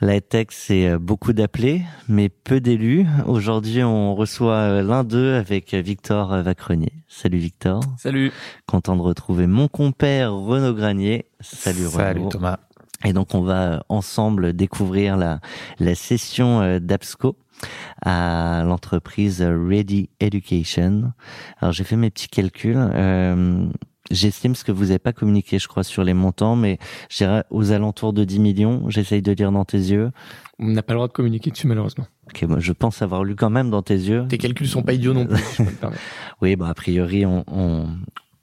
La tech, c'est euh, beaucoup d'appelés, mais peu d'élus. Aujourd'hui, on reçoit euh, l'un d'eux avec Victor Vacrenier. Salut Victor. Salut. Content de retrouver mon compère Renaud Granier. Salut Renaud. Salut Thomas. Et donc, on va euh, ensemble découvrir la, la session d'Absco à l'entreprise Ready Education. Alors j'ai fait mes petits calculs. Euh, J'estime ce que vous n'avez pas communiqué, je crois, sur les montants, mais j'irai aux alentours de 10 millions. J'essaye de lire dans tes yeux. On n'a pas le droit de communiquer dessus, malheureusement. Ok, moi, je pense avoir lu quand même dans tes yeux. Tes calculs sont pas idiots non plus. oui, bah, a priori, on, on,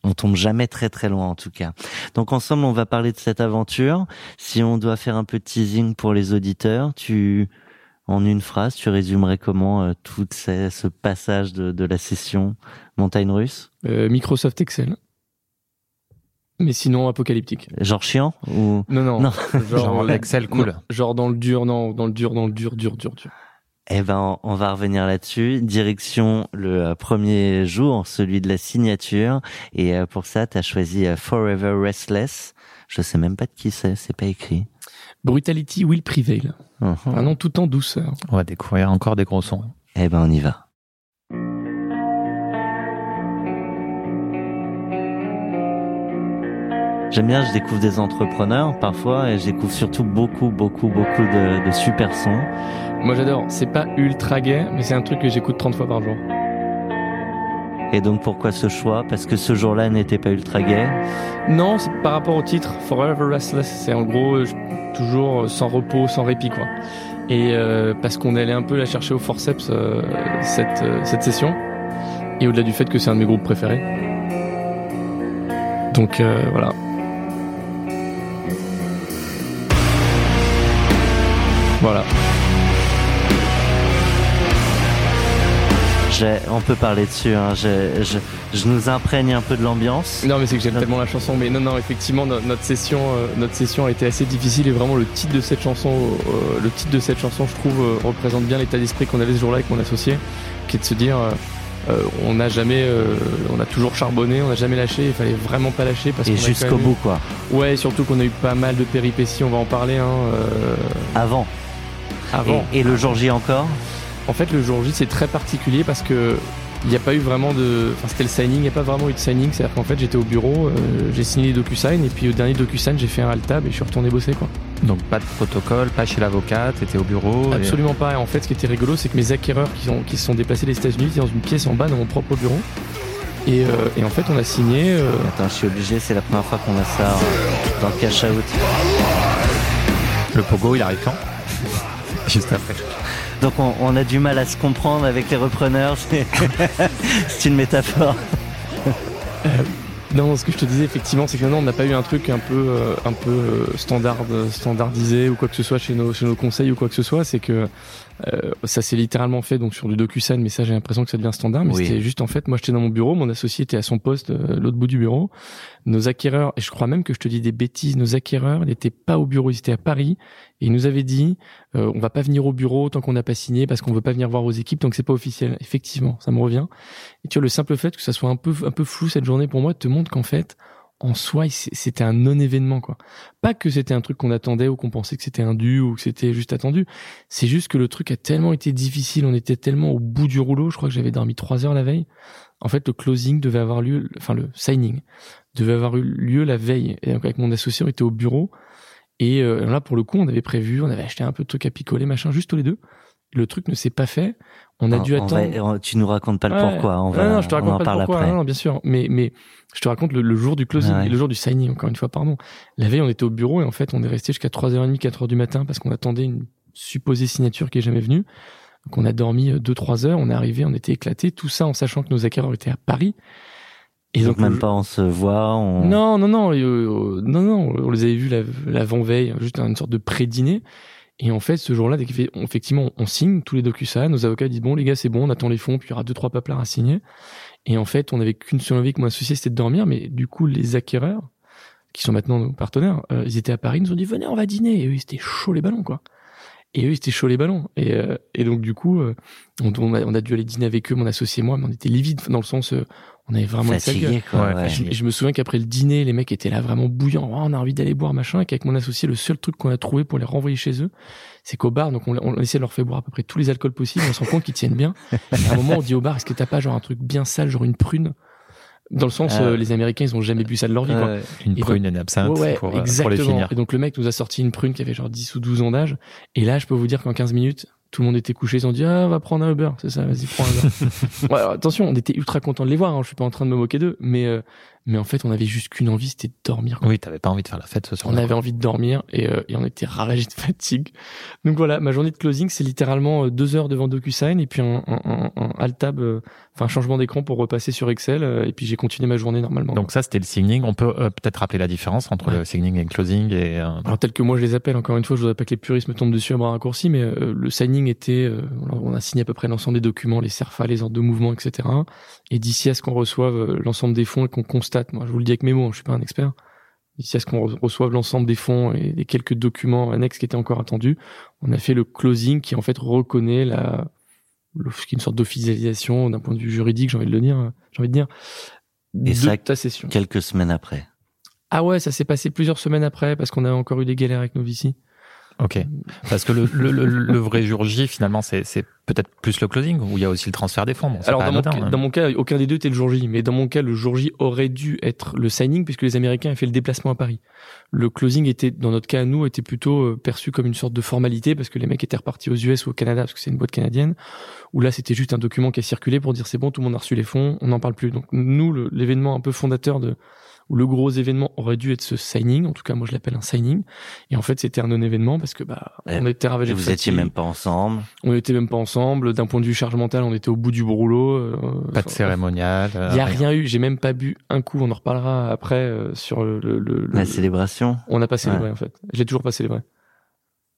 on tombe jamais très très loin en tout cas. Donc ensemble, on va parler de cette aventure. Si on doit faire un peu de teasing pour les auditeurs, tu en une phrase, tu résumerais comment euh, tout ce passage de, de, la session montagne russe? Euh, Microsoft Excel. Mais sinon apocalyptique. Genre chiant ou Non non. non. Genre, Excel cool. genre dans le dur, non, dans le dur, dans le dur, dur, dur, dur. Eh ben, on va revenir là-dessus. Direction le euh, premier jour, celui de la signature. Et pour ça, tu as choisi Forever Restless. Je sais même pas de qui c'est, c'est pas écrit. Brutality will prevail. Uh -huh. Un nom tout en douceur. On va découvrir encore des gros sons. Eh ben, on y va. J'aime bien, je découvre des entrepreneurs parfois et je découvre surtout beaucoup, beaucoup, beaucoup de, de super sons. Moi j'adore, c'est pas ultra gay, mais c'est un truc que j'écoute 30 fois par jour. Et donc pourquoi ce choix? Parce que ce jour-là n'était pas ultra gay? Non, c'est par rapport au titre, Forever Restless. C'est en gros toujours sans repos, sans répit quoi. Et euh, parce qu'on allait un peu la chercher au forceps euh, cette, euh, cette session. Et au-delà du fait que c'est un de mes groupes préférés. Donc euh, voilà. Voilà. on peut parler dessus. Hein. Je, je, je, nous imprègne un peu de l'ambiance. Non, mais c'est que j'aime tellement la chanson. Mais non, non, effectivement, notre session, euh, notre session a été assez difficile et vraiment le titre de cette chanson, euh, le titre de cette chanson, je trouve, euh, représente bien l'état d'esprit qu'on avait ce jour-là avec mon associé, qui est de se dire. on n'a jamais, on a toujours charbonné, on n'a jamais lâché. Il fallait vraiment pas lâcher parce et jusqu'au bout quoi. Ouais, surtout qu'on a eu pas mal de péripéties. On va en parler. Hein, Avant. Avant. Et, et le jour J encore. En fait, le jour J, c'est très particulier parce que il n'y a pas eu vraiment de. Enfin, c'était le signing, il n'y a pas vraiment eu de signing. C'est-à-dire qu'en fait, j'étais au bureau, euh, j'ai signé les DocuSign, et puis au dernier DocuSign, j'ai fait un alt-tab et je suis retourné bosser, quoi. Donc, pas de protocole, pas chez l'avocat, t'étais au bureau Absolument pas. Et en fait, ce qui était rigolo, c'est que mes acquéreurs qui, sont, qui se sont déplacés des États-Unis étaient dans une pièce en bas dans mon propre bureau. Et, euh, et en fait, on a signé. Euh... Attends, je suis obligé, c'est la première fois qu'on a ça dans le cash out. Le pogo, il arrive quand? Juste après. Donc on, on, a du mal à se comprendre avec les repreneurs. C'est une métaphore. Euh, non, ce que je te disais effectivement, c'est que non, on n'a pas eu un truc un peu, euh, un peu euh, standard, standardisé ou quoi que ce soit chez nos, chez nos conseils ou quoi que ce soit. C'est que euh, ça s'est littéralement fait donc sur du DocuSign, mais ça j'ai l'impression que ça devient standard. Mais oui. c'était juste en fait, moi j'étais dans mon bureau, mon associé était à son poste, euh, l'autre bout du bureau. Nos acquéreurs, et je crois même que je te dis des bêtises, nos acquéreurs n'étaient pas au bureau, ils étaient à Paris et ils nous avaient dit euh, on va pas venir au bureau tant qu'on n'a pas signé parce qu'on veut pas venir voir vos équipes donc c'est pas officiel. Effectivement, ça me revient. Et tu vois le simple fait que ça soit un peu un peu flou cette journée pour moi te montre qu'en fait en soi, c'était un non-événement, quoi. Pas que c'était un truc qu'on attendait ou qu'on pensait que c'était un ou que c'était juste attendu. C'est juste que le truc a tellement été difficile, on était tellement au bout du rouleau. Je crois que j'avais dormi trois heures la veille. En fait, le closing devait avoir lieu, enfin le signing devait avoir eu lieu la veille. Et donc avec mon associé, on était au bureau. Et euh, là, pour le coup, on avait prévu, on avait acheté un peu de trucs à picoler, machin, juste tous les deux. Le truc ne s'est pas fait. On a on, dû on attendre. Va, tu nous racontes pas le Ouais. pourquoi. On va, non, non, je te on raconte pas le pourquoi. Non, non, bien sûr. Mais, mais je te raconte le, le jour du closing Ouais. le jour du signing, encore une fois, pardon. La veille, on était au bureau et en fait, on est resté jusqu'à 3h30, 4h du matin parce qu'on attendait une supposée signature qui est jamais venue. Donc, on a dormi 2-3 heures, on est arrivé, on était éclaté. Tout ça en sachant que nos acquéreurs étaient à Paris. Et donc, même pas on se voit. On... non, non, non, euh, euh, non, non, on les avait vus la- l'avant-veille, juste une sorte de pré-dîner. Et en fait, ce jour-là, effectivement, on signe tous les DocuSign, nos avocats disent bon les gars, c'est bon, on attend les fonds, puis il y aura deux trois paplards à signer. Et en fait, on n'avait qu'une seule envie que mon associé, c'était de dormir, mais du coup, les acquéreurs, qui sont maintenant nos partenaires, euh, ils étaient à Paris, ils nous ont dit venez, on va dîner. Et eux, ils étaient chauds les ballons, quoi. Et eux, ils étaient chauds les ballons. Et, euh, et donc, du coup, euh, on, on a, on a dû aller dîner avec eux, mon associé et moi, mais on était livides, dans le sens, euh, on avait vraiment. Fatigué, quoi. Ouais. Je, je me souviens qu'après le dîner, les mecs étaient là vraiment bouillants. Oh, on a envie d'aller boire, machin. Et qu'avec mon associé, le seul truc qu'on a trouvé pour les renvoyer chez eux, c'est qu'au bar, donc on, on essaie de leur faire boire à peu près tous les alcools possibles. On se rend compte qu'ils tiennent bien. Et à un moment, on dit au bar, est-ce que t'as pas genre un truc bien sale, genre une prune Dans le sens, Ah. euh, les Américains, ils ont jamais bu ça de leur vie. quoi. Une Et prune, une absinthe Ouais, pour, euh, pour exactement. les finir. Et donc le mec nous a sorti une prune qui avait genre 10 ou 12 ans d'âge. Et là, je peux vous dire qu'en 15 minutes, tout le monde était couché. Ils ont dit, ah, on va prendre un Uber. C'est ça, vas-y, prends un Uber. ouais, alors, attention, on était ultra contents de les voir. Hein. Je suis pas en train de me moquer d'eux. Mais, euh, mais en fait, on avait juste qu'une envie, c'était de dormir. quoi. Oui, t'avais pas envie de faire la fête ce On soir-là. avait envie de dormir et, euh, et on était ravagés de fatigue. Donc voilà, ma journée de closing, c'est littéralement euh, deux heures devant DocuSign et puis un, un, un, un alt tab, euh, enfin changement d'écran pour repasser sur Excel euh, et puis j'ai continué ma journée normalement. Donc ça, c'était le signing. On peut euh, peut-être rappeler la différence entre Ouais. le signing et le closing. Et, euh, Alors tel que moi je les appelle, encore une fois, je voudrais pas que les puristes me tombent dessus à bras raccourcis, mais euh, le signing était, euh, on a signé à peu près l'ensemble des documents, les CERFA, les ordres de mouvement, etc. Et d'ici à ce qu'on reçoive euh, l'ensemble des fonds et qu'on constate, moi je vous le dis avec mes mots, hein, je suis pas un expert, d'ici à ce qu'on re- reçoive l'ensemble des fonds et des quelques documents annexes qui étaient encore attendus, on a fait le closing qui en fait reconnaît la, une sorte d'officialisation d'un point de vue juridique, j'ai envie de le dire, j'ai envie de dire, Et de ça, ta session. Quelques semaines après. Ah ouais, ça s'est passé plusieurs semaines après parce qu'on a encore eu des galères avec nos VC. Ok. Parce que le, le, le, le vrai jour J, finalement, c'est peut-être plus le closing où il y a aussi le transfert des fonds. Bon, Alors pas dans mon, anodin, cas, hein. dans mon cas, aucun des deux était le jour J, mais dans mon cas, le jour J aurait dû être le signing puisque les Américains avaient fait le déplacement à Paris. Le closing était, dans notre cas à nous, était plutôt euh, perçu comme une sorte de formalité parce que les mecs étaient repartis aux US ou au Canada parce que c'est une boîte canadienne. Où là, c'était juste un document qui a circulé pour dire c'est bon, tout le monde a reçu les fonds, on n'en parle plus. Donc nous, l'événement un peu fondateur de ou le gros événement aurait dû être ce signing. En tout cas, moi, je l'appelle un signing. Et en fait, c'était un non-événement parce que bah, on était ravagés vous étiez même pas ensemble. On était même pas ensemble. D'un point de vue charge mentale, on était au bout du rouleau. euh, Pas de cérémonial. Il euh, y a rien eu. J'ai même pas bu un coup. On en reparlera après euh, sur le. le, le- La le- célébration. On n'a pas célébré en fait. J'ai toujours pas célébré.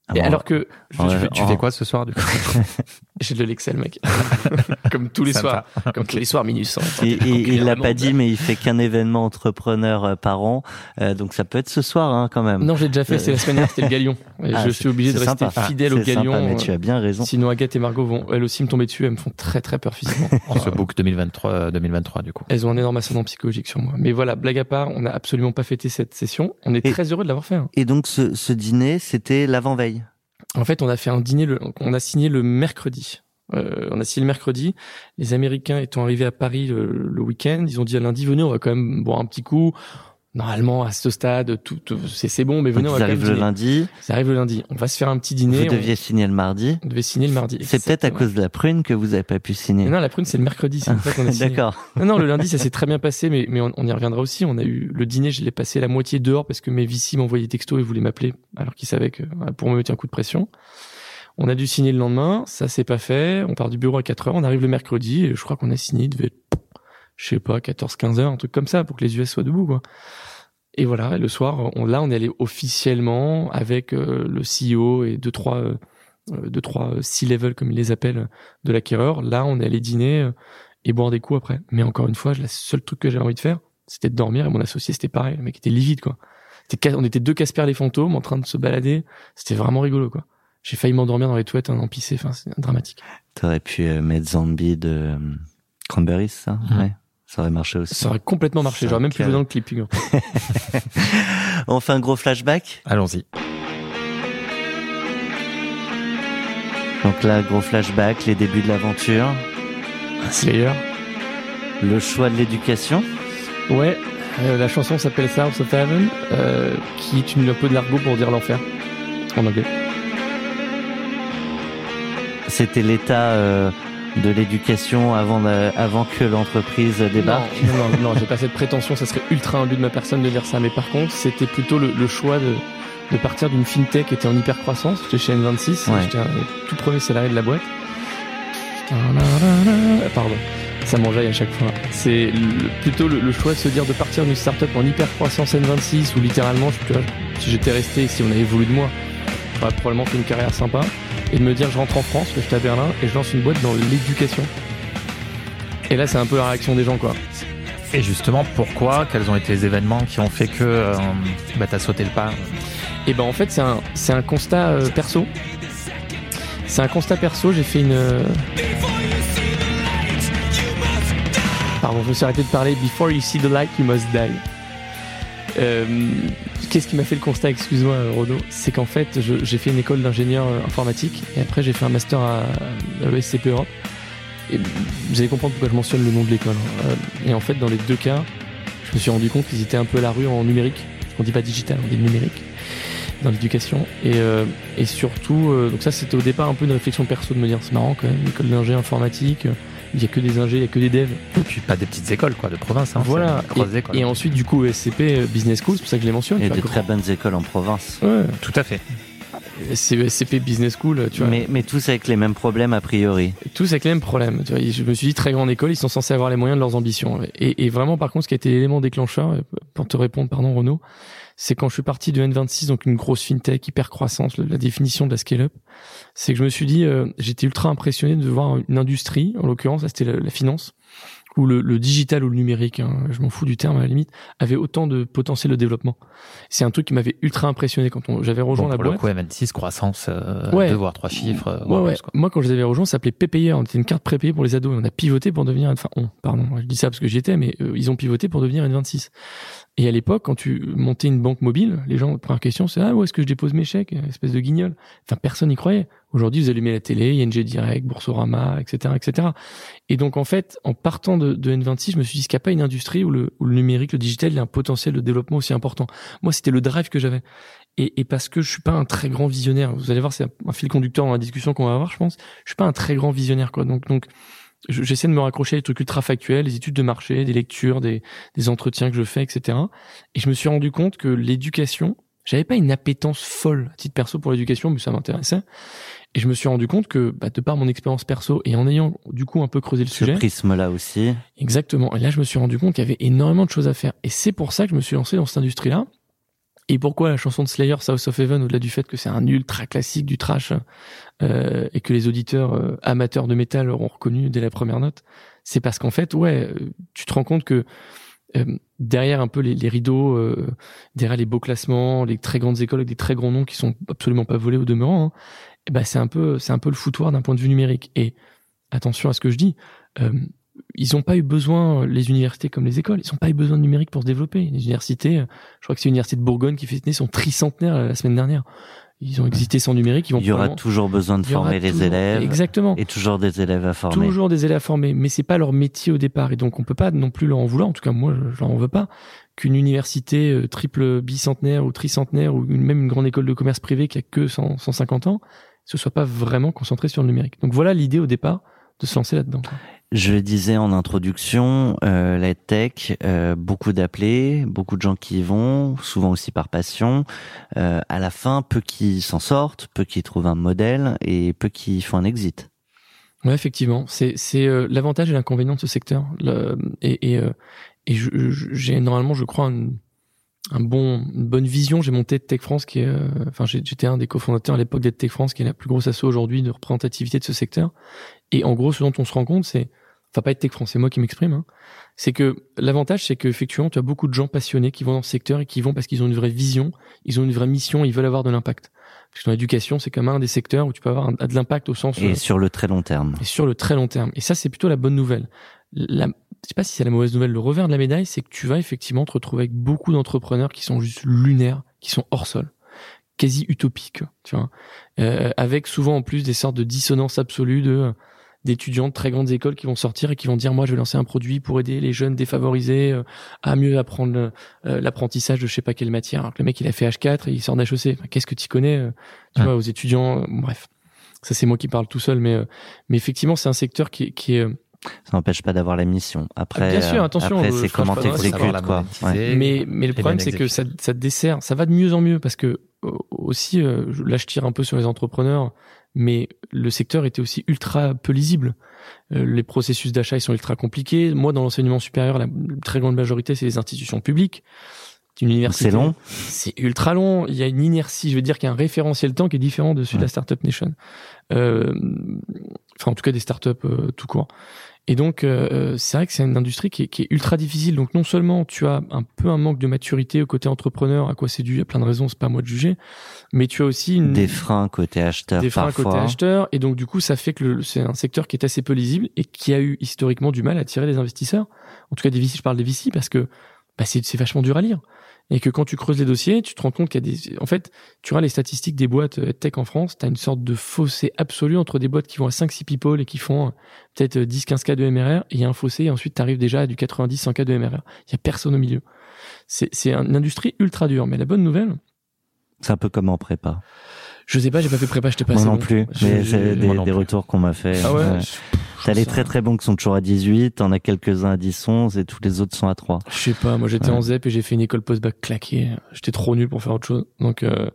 Ah Et bon, alors que je- Ouais, je- Tu, Oh. fais quoi ce soir du coup? j'ai de l'Excel, mec. Comme tous les Sympa. soirs. Comme tous les soirs, minus. hein. Et, et il l'a pas dit, mais il fait qu'un événement entrepreneur euh, par an, Euh, donc ça peut être ce soir hein, quand même. Non, j'ai déjà fait. C'est la semaine dernière. C'était le Galion. Et Ah, je suis obligé de rester sympa. fidèle au C'est sympa, Galion. mais tu as bien raison. Sinon, Agathe et Margot vont elles aussi me tomber dessus. Elles me font très très peur physiquement. On se book 2023, euh, 2023 du coup. Elles ont un énorme ascendant psychologique sur moi. Mais voilà, blague à part, on n'a absolument pas fêté cette session. On est Et- très heureux de l'avoir fait. hein. Et donc ce, ce dîner, c'était l'avant-veille. En fait, on a fait un dîner, le, on a signé le mercredi. Euh, on a signé le mercredi. Les Américains étant arrivés à Paris le, le week-end, ils ont dit à lundi, venez, on va quand même boire un petit coup. Normalement, à ce stade, tout, tout- c'est bon, mais venez, Donc on va arrivent le lundi, Ça arrive le lundi. On va se faire un petit dîner. vous on- deviez signer le mardi. on, devait signer le mardi. C'est peut-être à cause de la prune que vous avez pas pu signer. Mais non, la prune, c'est le mercredi. C'est qu'on a signé. D'accord. Non, non, le lundi, ça s'est très bien passé, mais, mais on, on y reviendra aussi. On a eu le dîner, je l'ai passé la moitié dehors parce que mes VC m'envoyaient des textos et voulaient m'appeler alors qu'ils savaient que pour me mettre un coup de pression. On a dû signer le lendemain, ça s'est pas fait. On part du bureau à 4 heures, on arrive le mercredi et je crois qu'on a signé, il devait être, je sais pas, 14, 15 heures, un truc comme ça pour que les US soient debout, quoi. Et voilà, et le soir, on, là, on est allé officiellement avec euh, le CEO et deux, trois, euh, euh, deux, trois C-level, comme ils les appellent, de l'acquéreur. Là, on est allé dîner euh, et boire des coups après. Mais encore une fois, le seul truc que j'avais envie de faire, c'était de dormir. Et mon associé, c'était pareil. Le mec était livide, quoi. C'était ca- on était deux Casper les fantômes en train de se balader. C'était vraiment rigolo, quoi. J'ai failli m'endormir dans les toilettes en empissé. Enfin, c'est dramatique. T'aurais pu euh, mettre Zombie de euh, Cranberries, ça Mhm. Ouais. Ça aurait marché aussi. Ça aurait complètement marché. J'aurais même pu dans le clip. On fait un gros flashback. Allons-y. Donc là, gros flashback, les débuts de l'aventure, Slayer. le choix de l'éducation. Ouais. euh, la chanson s'appelle South of Heaven, euh, qui est une, un peu de l'argot pour dire l'enfer. En anglais. C'était l'état euh, de l'éducation avant, avant que l'entreprise débarque. Non, non, non, non, j'ai pas cette prétention, ça serait ultra imbu de ma personne de dire ça. Mais par contre, c'était plutôt le, le choix de, de partir d'une fintech qui était en hyper croissance. J'étais chez N26, Ouais. j'étais tout premier salarié de la boîte. Pardon, ça m'enjaille à chaque fois. C'est le- plutôt le, le choix de se dire de partir d'une startup en hyper croissance N26 où littéralement, je- tu vois, si j'étais resté, si on avait voulu de moi, j'aurais probablement fait une carrière sympa, et de me dire je rentre en France, que j'étais à Berlin, et je lance une boîte dans l'éducation. Et là, c'est un peu la réaction des gens, quoi. Et justement, pourquoi? Quels ont été les événements qui ont fait que euh, bah, t'as sauté le pas? Et ben en fait, c'est un, c'est un constat euh, perso. C'est un constat perso. J'ai fait une. euh, Pardon, je me suis arrêté de parler. Before you see the light, you must die. Euh, Qu'est-ce qui m'a fait le constat, excuse-moi Renaud C'est qu'en fait, j'ai fait une école d'ingénieur euh, informatique et après j'ai fait un master à, à l'ESCP Europe. Et vous allez comprendre pourquoi je mentionne le nom de l'école. hein. Euh, et en fait, dans les deux cas, je me suis rendu compte qu'ils étaient un peu à la rue en numérique. On dit pas digital, on dit numérique dans l'éducation. Et, euh, et surtout, euh, donc ça c'était au départ un peu une réflexion perso de me dire c'est marrant quand même, école d'ingé informatique, il y a que des ingés, il y a que des devs. Et puis pas des petites écoles quoi, de province. Hein, voilà. Et, écoles. et ensuite du coup SCP Business School, c'est pour ça que je les mentionne. Il y a tu de très bonnes écoles en province. Ouais, Tout à fait. c'est SCP Business School, tu vois. Mais, mais tous avec les mêmes problèmes a priori. Tous avec les mêmes problèmes. Tu vois, je me suis dit très grande école, ils sont censés avoir les moyens de leurs ambitions. Et, et vraiment, par contre, ce qui a été l'élément déclencheur, euh, pour te répondre, pardon Renaud, c'est quand je suis parti de N26, donc une grosse fintech, hyper croissance, le- la définition de la scale-up, c'est que je me suis dit, euh, j'étais ultra impressionné de voir une industrie, en l'occurrence, c'était la, la finance, où le, le digital ou le numérique, hein, je m'en fous du terme à la limite, avait autant de potentiel de développement. C'est un truc qui m'avait ultra impressionné quand on- j'avais rejoint Bon, la pour le boîte. coup, M26, croissance, euh, Ouais. deux voire trois chiffres. euh, Ouais, ouais. plus. Moi, quand je les avais rejoints, ça s'appelait Pépayeur. On était une carte prépayée pour les ados. On a pivoté pour devenir, enfin, on, pardon, je dis ça parce que j'y étais, mais euh, ils ont pivoté pour devenir N26. Et à l'époque, quand tu montais une banque mobile, les gens, première question, c'est, ah, où est-ce que je dépose mes chèques? Espèce de guignol. Enfin, personne n'y croyait. Aujourd'hui, vous allumez la télé, ING Direct, Boursorama, etc., etc. Et donc, en fait, en partant de, de N26, je me suis dit, qu'il n'y a pas une industrie où le, numérique, le digital, il a un potentiel de développement aussi important? Moi, c'était le drive que j'avais. Et, et parce que je suis pas un très grand visionnaire. Vous allez voir, c'est un, fil conducteur dans la discussion qu'on va avoir, je pense. Je suis pas un très grand visionnaire, quoi. Donc, donc, j'essaie de me raccrocher à des trucs ultra factuels, des études de marché, des lectures, des, des entretiens que je fais, etc. Et je me suis rendu compte que l'éducation, j'avais pas une appétence folle à titre perso pour l'éducation, mais ça m'intéressait. Et je me suis rendu compte que, bah, de par mon expérience perso et en ayant du coup un peu creusé le Ce sujet, prisme-là aussi. Exactement. Et là, je me suis rendu compte qu'il y avait énormément de choses à faire. Et c'est pour ça que je me suis lancé dans cette industrie-là. Et pourquoi la chanson de Slayer, South of Heaven, au-delà du fait que c'est un ultra classique du trash euh, et que les auditeurs euh, amateurs de métal auront reconnu dès la première note, c'est parce qu'en fait, ouais, euh, tu te rends compte que euh, derrière un peu les, rideaux, derrière les beaux classements, les très grandes écoles avec des très grands noms qui sont absolument pas volés au demeurant, hein, eh ben c'est un peu, c'est un peu le foutoir d'un point de vue numérique. Et attention à ce que je dis. Euh, ils n'ont pas eu besoin, les universités comme les écoles, ils n'ont pas eu besoin de numérique pour se développer. Les universités, euh, je crois que c'est l'université de Bourgogne qui fêtait son tricentenaire euh, la semaine dernière. Ils ont existé sans numérique, ils vont Il y aura probablement- toujours besoin de former les toujours- élèves. Exactement. Et toujours des élèves à former. Toujours des élèves à former, mais c'est pas leur métier au départ, et donc on peut pas non plus leur en vouloir. En tout cas, moi, je, je leur en veux pas qu'une université euh, triple bicentenaire ou tricentenaire ou même une grande école de commerce privée qui a que 100, 150 ans, ce soit pas vraiment concentré sur le numérique. Donc voilà l'idée au départ de se lancer là-dedans. Je disais en introduction, euh, la tech, euh, beaucoup d'appelés, beaucoup de gens qui y vont, souvent aussi par passion. Euh, à la fin, peu qui s'en sortent, peu qui trouvent un modèle et peu qui font un exit. Ouais, effectivement, c'est euh, l'avantage et l'inconvénient de ce secteur. Le- et et, euh, et j'ai normalement, je crois, un, un bon, une bonne vision. J'ai monté Tech France, qui est, euh, enfin, j'étais un des cofondateurs à l'époque d'Ed Tech France, qui est la plus grosse asso aujourd'hui de représentativité de ce secteur. Et en gros, ce dont on se rend compte, c'est, enfin, pas Ed Tech France, c'est moi qui m'exprime, hein, c'est que l'avantage, c'est qu'effectivement, tu as beaucoup de gens passionnés qui vont dans ce secteur et qui vont parce qu'ils ont une vraie vision, ils ont une vraie mission, ils veulent avoir de l'impact. Parce que dans l'éducation, c'est comme un des secteurs où tu peux avoir un- de l'impact au sens Et euh, sur le très long terme. et sur le très long terme. Et ça, c'est plutôt la bonne nouvelle. La, je sais pas si c'est la mauvaise nouvelle. Le revers de la médaille, c'est que tu vas effectivement te retrouver avec beaucoup d'entrepreneurs qui sont juste lunaires, qui sont hors sol, quasi utopiques, tu vois, Euh, avec souvent en plus des sortes de dissonances absolues de d'étudiants de très grandes écoles qui vont sortir et qui vont dire moi je vais lancer un produit pour aider les jeunes défavorisés euh, à mieux apprendre euh, l'apprentissage de je sais pas quelle matière alors que le mec il a fait H4 et il sort d'HEC Enfin, qu'est-ce que tu connais euh, tu vois aux étudiants euh, bref ça c'est moi qui parle tout seul mais euh, mais effectivement c'est un secteur qui, qui est euh, Ça n'empêche pas d'avoir la mission. Après, bien sûr, euh, attention, après euh, c'est comment t'exécutes, quoi. Ouais. Mais mais le problème c'est que ça, ça dessert ça va de mieux en mieux parce que euh, aussi euh, je- là je tire un peu sur les entrepreneurs mais le secteur était aussi ultra peu lisible Euh, les processus d'achat ils sont ultra compliqués moi dans l'enseignement supérieur la très grande majorité c'est les institutions publiques une université. C'est long C'est ultra long. Il y a une inertie, je veux dire qu'il y a un référentiel temps qui est différent de celui de la Startup Nation. Euh, enfin, en tout cas, des startups euh, tout court. Et donc, euh, c'est vrai que c'est une industrie qui est, qui est, ultra difficile. Donc, non seulement tu as un peu un manque de maturité au côté entrepreneur, à quoi c'est dû, il y a plein de raisons, c'est pas à moi de juger, mais tu as aussi une, des freins côté acheteur des freins parfois. côté acheteur. Et donc, du coup, ça fait que c'est un secteur qui est assez peu lisible et qui a eu historiquement du mal à attirer des investisseurs. En tout cas, des VC, je parle des VC parce que bah, c'est vachement dur à lire et que quand tu creuses les dossiers, tu te rends compte qu'il y a des, en fait, tu vois les statistiques des boîtes euh, tech en France, tu as une sorte de fossé absolu entre des boîtes qui vont à 5-6 people et qui font euh, peut-être 10-15 euh, cas de MRR, et il y a un fossé, et ensuite tu arrives déjà à du 90-100 cas de MRR. Il y a personne au milieu. C'est une industrie ultra dure, mais la bonne nouvelle... C'est un peu comme en prépa. Je sais pas, j'ai pas fait prépa, j'étais pas Moi non bon. plus, mais c'est des, des retours qu'on m'a fait. Ah ouais, ouais. T'as les très très bons qui sont toujours à 18, t'en as quelques-uns à 10, 11 et tous les autres sont à 3. Je sais pas, moi j'étais Ouais. en ZEP et j'ai fait une école post-bac claquée. J'étais trop nul pour faire autre chose. Donc euh,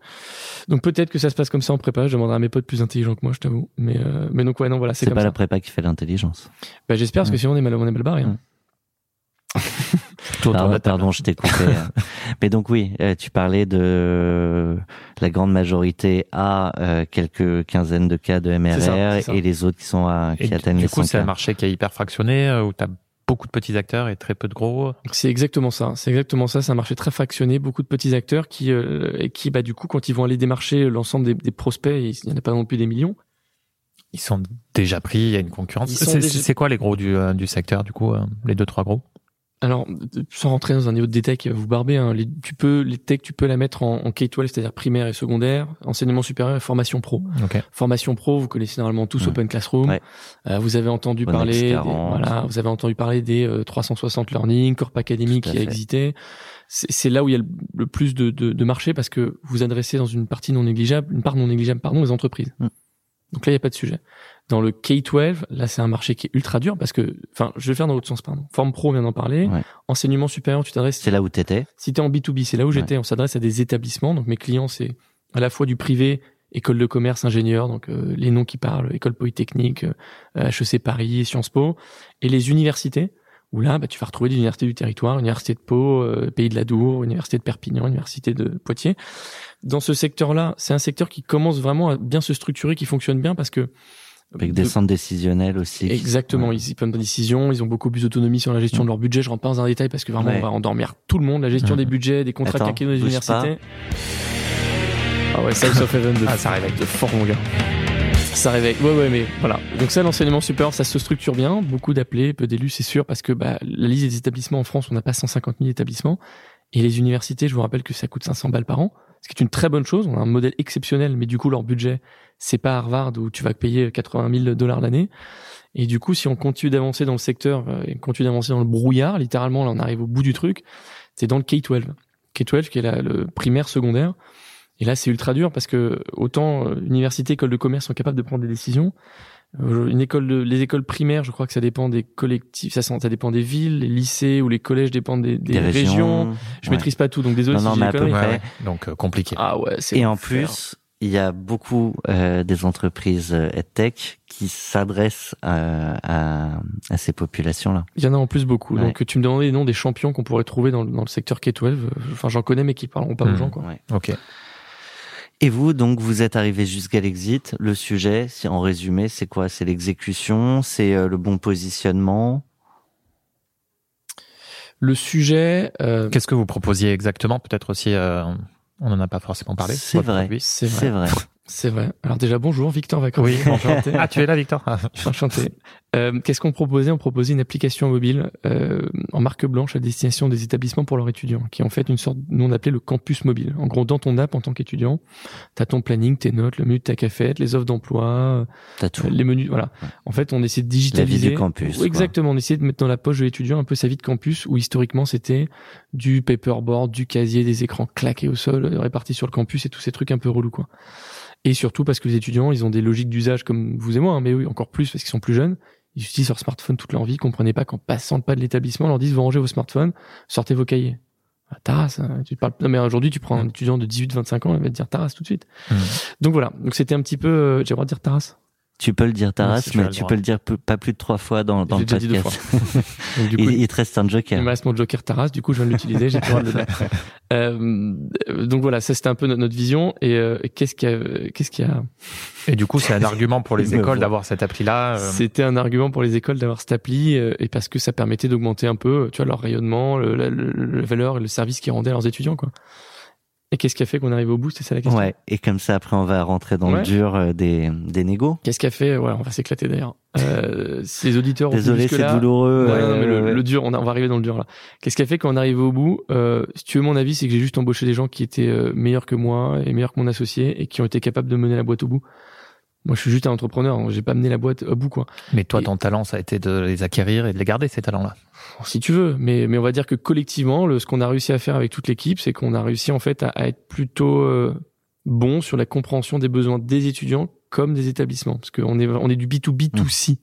donc peut-être que ça se passe comme ça en prépa, je demanderai à mes potes plus intelligents que moi, je t'avoue. Mais euh, mais donc ouais, non voilà, c'est C'est comme pas ça. la prépa qui fait l'intelligence. Bah, j'espère parce que sinon on est mal, on est mal barré. hein. De Pardon, je t'ai coupé. Mais donc oui, euh, tu parlais de la grande majorité à euh, quelques quinzaines de cas de MRR ça, et les autres qui sont à Et qui atteignent du les coup, 100 c'est un marché qui est hyper fractionné, euh, où tu as beaucoup de petits acteurs et très peu de gros. C'est exactement ça. C'est exactement ça. C'est un marché très fractionné, beaucoup de petits acteurs qui euh, et qui bah du coup quand ils vont aller démarcher l'ensemble des, des prospects, il y en a pas non plus des millions. Ils sont déjà pris, il y a une concurrence. C'est déjà- quoi les gros du, euh, du secteur, du coup, euh, les deux, trois gros? Alors, sans rentrer dans un niveau de détail qui va vous barber, hein, les, tu peux, les techs, tu peux la mettre en, en K-12, c'est-à-dire primaire et secondaire, enseignement supérieur et formation pro. Ok. Formation pro, vous connaissez normalement tous Ouais. Open Classroom. Ouais. Euh, vous avez entendu parler, des, 40. voilà, vous avez entendu parler des euh, 360 Learning, Corp Academy qui a existé. C'est c'est là où il y a le, le plus de, de, de marché parce que vous adressez dans une partie non négligeable, une part non négligeable, pardon, les entreprises. Mm. Donc là, il n'y a pas de sujet. Dans le K-12, là, c'est un marché qui est ultra dur parce que, enfin, je vais le faire dans l'autre sens, pardon. Forme pro, on vient d'en parler. Ouais. Enseignement supérieur, tu t'adresses C'est là où t'étais. si tu es en B2B, c'est là où j'étais, on s'adresse à des établissements. Donc mes clients, c'est à la fois du privé, école de commerce, ingénieur, donc euh, les noms qui parlent, école polytechnique, euh, HEC Paris, Sciences Po, et les universités, où là, bah, tu vas retrouver des universités du territoire, université de Pau, euh, Pays de la Dour, université de Perpignan, université de Poitiers. Dans ce secteur-là, c'est un secteur qui commence vraiment à bien se structurer, qui fonctionne bien parce que Avec des de- centres décisionnels aussi. Exactement, Ouais. ils, ils prennent des décisions, ils ont beaucoup plus d'autonomie sur la gestion de leur budget. Je rentre pas dans un détail parce que vraiment Ouais. on va endormir tout le monde. La gestion Mhm. des budgets, des contrats Attends, quinquennaux des bouge universités. Ah ouais, South of Heaven de, Ah, ça réveille. de fort mon gars. Ça réveille. Ouais ouais mais voilà. Donc ça l'enseignement supérieur ça se structure bien, beaucoup d'appelés, peu d'élus c'est sûr parce que bah, la liste des établissements en France on n'a pas 150 000 établissements et les universités je vous rappelle que ça coûte 500 balles par an, ce qui est une très bonne chose. On a un modèle exceptionnel mais du coup leur budget c'est pas Harvard où tu vas payer 80 000 dollars l'année. Et du coup, si on continue d'avancer dans le secteur euh, et continue d'avancer dans le brouillard, littéralement, là, on arrive au bout du truc, c'est dans le K-12. K-12, qui est la, le primaire secondaire. Et là, c'est ultra dur parce que autant euh, université, école de commerce sont capables de prendre des décisions. Euh, une école de, les écoles primaires, je crois que ça dépend des collectifs, ça, ça dépend des villes, les lycées ou les collèges dépendent des, des Des régions. régions. Je Ouais. maîtrise pas tout, donc désolé Non, non, si mais j'ai à des peu près. Donc, euh, compliqué. Ah ouais, c'est Et en plus, il y a beaucoup euh, des entreprises euh, EdTech qui s'adressent à, à, à ces populations-là. Il y en a en plus beaucoup. Ouais. Donc tu me demandais les noms des champions qu'on pourrait trouver dans, le- dans le secteur K-12. Euh, Enfin, j'en connais, mais qui parleront pas aux Mhm. gens, quoi. Ouais. Ok. Et vous, donc, vous êtes arrivé jusqu'à l'exit. Le sujet, si en résumé, c'est quoi? C'est l'exécution, c'est euh, le bon positionnement? Le sujet, euh, Qu'est-ce que vous proposiez exactement? Peut-être aussi, euh, on n'en a pas forcément parlé. C'est vrai. C'est vrai. vrai. C'est vrai. Alors déjà, bonjour, Victor Vacances. Oui. enchanté. Ah, tu es là, Victor Ah, Enchanté. Euh, Qu'est-ce qu'on proposait? On proposait une application mobile euh, en marque blanche à destination des établissements pour leurs étudiants, qui est en fait une sorte, nous on appelait le campus mobile. En gros, dans ton app en tant qu'étudiant, tu as ton planning, tes notes, le menu de ta cafette, les offres d'emploi, T'as tout. euh, les menus, voilà. Ouais. En fait, on essaie de La vie digitaliser. du campus. Quoi. Exactement, on essayait de mettre dans la poche de l'étudiant un peu sa vie de campus où historiquement c'était du paperboard, du casier, des écrans claqués au sol, répartis sur le campus et tous ces trucs un peu relous quoi. Et surtout parce que les étudiants, ils ont des logiques d'usage comme vous et moi, hein, mais oui, encore plus parce qu'ils sont plus jeunes. Ils utilisent leur smartphone toute leur vie, ils comprenaient pas qu'en passant le pas de l'établissement, on leur disent vous rangez vos smartphones, sortez vos cahiers. Ah, Taras, hein, tu parles. Non mais aujourd'hui tu prends un étudiant de 18-25 ans, il va te dire Taras tout de suite. Mhm. Donc voilà. Donc c'était un petit peu, euh, j'ai le droit de dire Taras. Tu peux le dire, Taras, si mais tu peux le dire pas plus de trois fois dans, dans le déjà dit deux podcast. Donc, du coup, il, il te reste un Il joker. me reste mon Joker Taras, du coup je viens de l'utiliser, j'ai le droit de le dire. Euh, donc voilà, ça c'était un peu notre, notre vision. Et euh, qu'est-ce qu'il y a, qu'est-ce qu'il y a Et du coup, c'est un argument pour les Il écoles d'avoir cette appli-là. euh, C'était un argument pour les écoles d'avoir cette appli euh, et parce que ça permettait d'augmenter un peu, tu vois, leur rayonnement, le, la, le- la valeur et le service qu'ils rendaient à leurs étudiants, quoi. Et qu'est-ce qui a fait qu'on arrive au bout C'est ça la question. Ouais, et comme ça, après, on va rentrer dans Ouais. le dur euh, des, des négos. Qu'est-ce qui a fait Ouais, on va s'éclater d'ailleurs. Euh, si les auditeurs ont Désolé, c'est douloureux. Ouais, euh, non, mais le, ouais. le dur, on, a- on va arriver dans le dur là. Qu'est-ce qui a fait qu'on est arrivé au bout? Euh, Si tu veux mon avis, c'est que j'ai juste embauché des gens qui étaient euh, meilleurs que moi et meilleurs que mon associé et qui ont été capables de mener la boîte au bout. Moi, je suis juste un entrepreneur. hein, J'ai pas mené la boîte au bout, quoi. Mais toi, Et- ton talent, ça a été de les acquérir et de les garder, ces talents-là. Si tu veux, mais mais on va dire que collectivement, le, ce qu'on a réussi à faire avec toute l'équipe, c'est qu'on a réussi en fait à, à être plutôt euh, bon sur la compréhension des besoins des étudiants comme des établissements, parce qu'on est on est du B 2 B 2 C.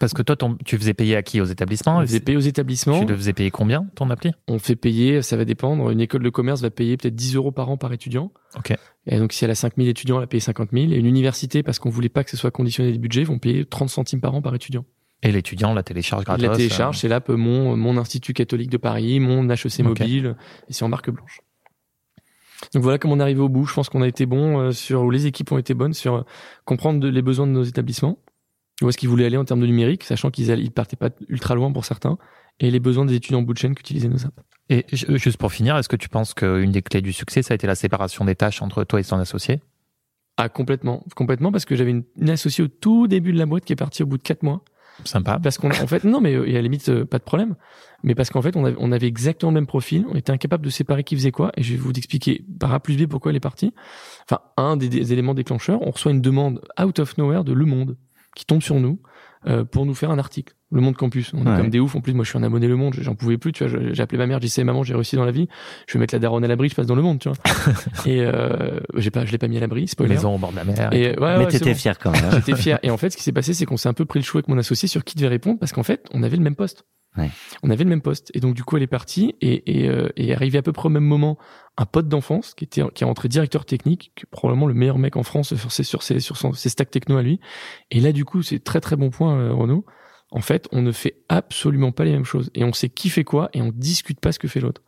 Parce que toi, ton- tu faisais payer à qui Aux établissements? On faisait payer aux établissements. Tu le faisais payer combien, ton appli? On fait payer, ça va dépendre. Une école de commerce va payer peut-être 10 euros par an par étudiant. Ok. Et donc, si elle a 5000 étudiants, elle va payer 50 000. Et une université, parce qu'on voulait pas que ce soit conditionné des budgets, vont payer 30 centimes par an par étudiant. Et l'étudiant la télécharge gratos. la télécharge, euh, c'est là mon, mon Institut catholique de Paris, mon HEC mobile, et c'est en marque blanche. Donc voilà comment on est arrivé au bout. Je pense qu'on a été bon euh, sur, ou les équipes ont été bonnes sur euh, comprendre les besoins de nos établissements, où est-ce qu'ils voulaient aller en termes de numérique, sachant qu'ils ils partaient pas ultra loin pour certains, et les besoins des étudiants bout de chaîne qu'utilisaient nos apps. Et ju- juste pour finir, est-ce que tu penses qu'une des clés du succès, ça a été la séparation des tâches entre toi et ton associé? Ah, complètement. Complètement, parce que j'avais une, une associée au tout début de la boîte qui est partie au bout de quatre mois. Sympa. Parce qu'on, en fait, non, mais euh, et à la limite, euh, pas de problème. Mais parce qu'en fait, on avait, on avait exactement le même profil. On était incapable de séparer qui faisait quoi. Et je vais vous expliquer par A plus B pourquoi elle est partie. Enfin, un des, des éléments déclencheurs, on reçoit une demande out of nowhere de Le Monde qui tombe sur nous euh, pour nous faire un article. Le Monde Campus. On est comme des oufs. En plus, moi, je suis un abonné Le Monde. J'en pouvais plus. Tu vois, j'ai appelé ma mère. J'ai dit, c'est maman, j'ai réussi dans la vie. Je vais mettre la daronne à l'abri. Je passe dans Le Monde. Tu vois. et euh, j'ai pas, je l'ai pas mis à l'abri. Spoiler. Maison au bord de la mer. Et, ouais, Mais ouais, t'étais bon. fier quand même. hein. J'étais fier. Et en fait, ce qui s'est passé, c'est qu'on s'est un peu pris le chou avec mon associé sur qui devait répondre parce qu'en fait, on avait le même poste. Ouais. On avait le même poste. Et donc, du coup, elle est partie et, et, euh, et arrivé à peu près au même moment, un pote d'enfance qui était, qui est rentré directeur technique, qui est probablement le meilleur mec en France sur ses, sur ses, sur son, ses stacks techno à lui. Et là, du coup, c'est très, très bon point, euh, Renaud. En fait, on ne fait absolument pas les mêmes choses. Et on sait qui fait quoi et on discute pas ce que fait l'autre.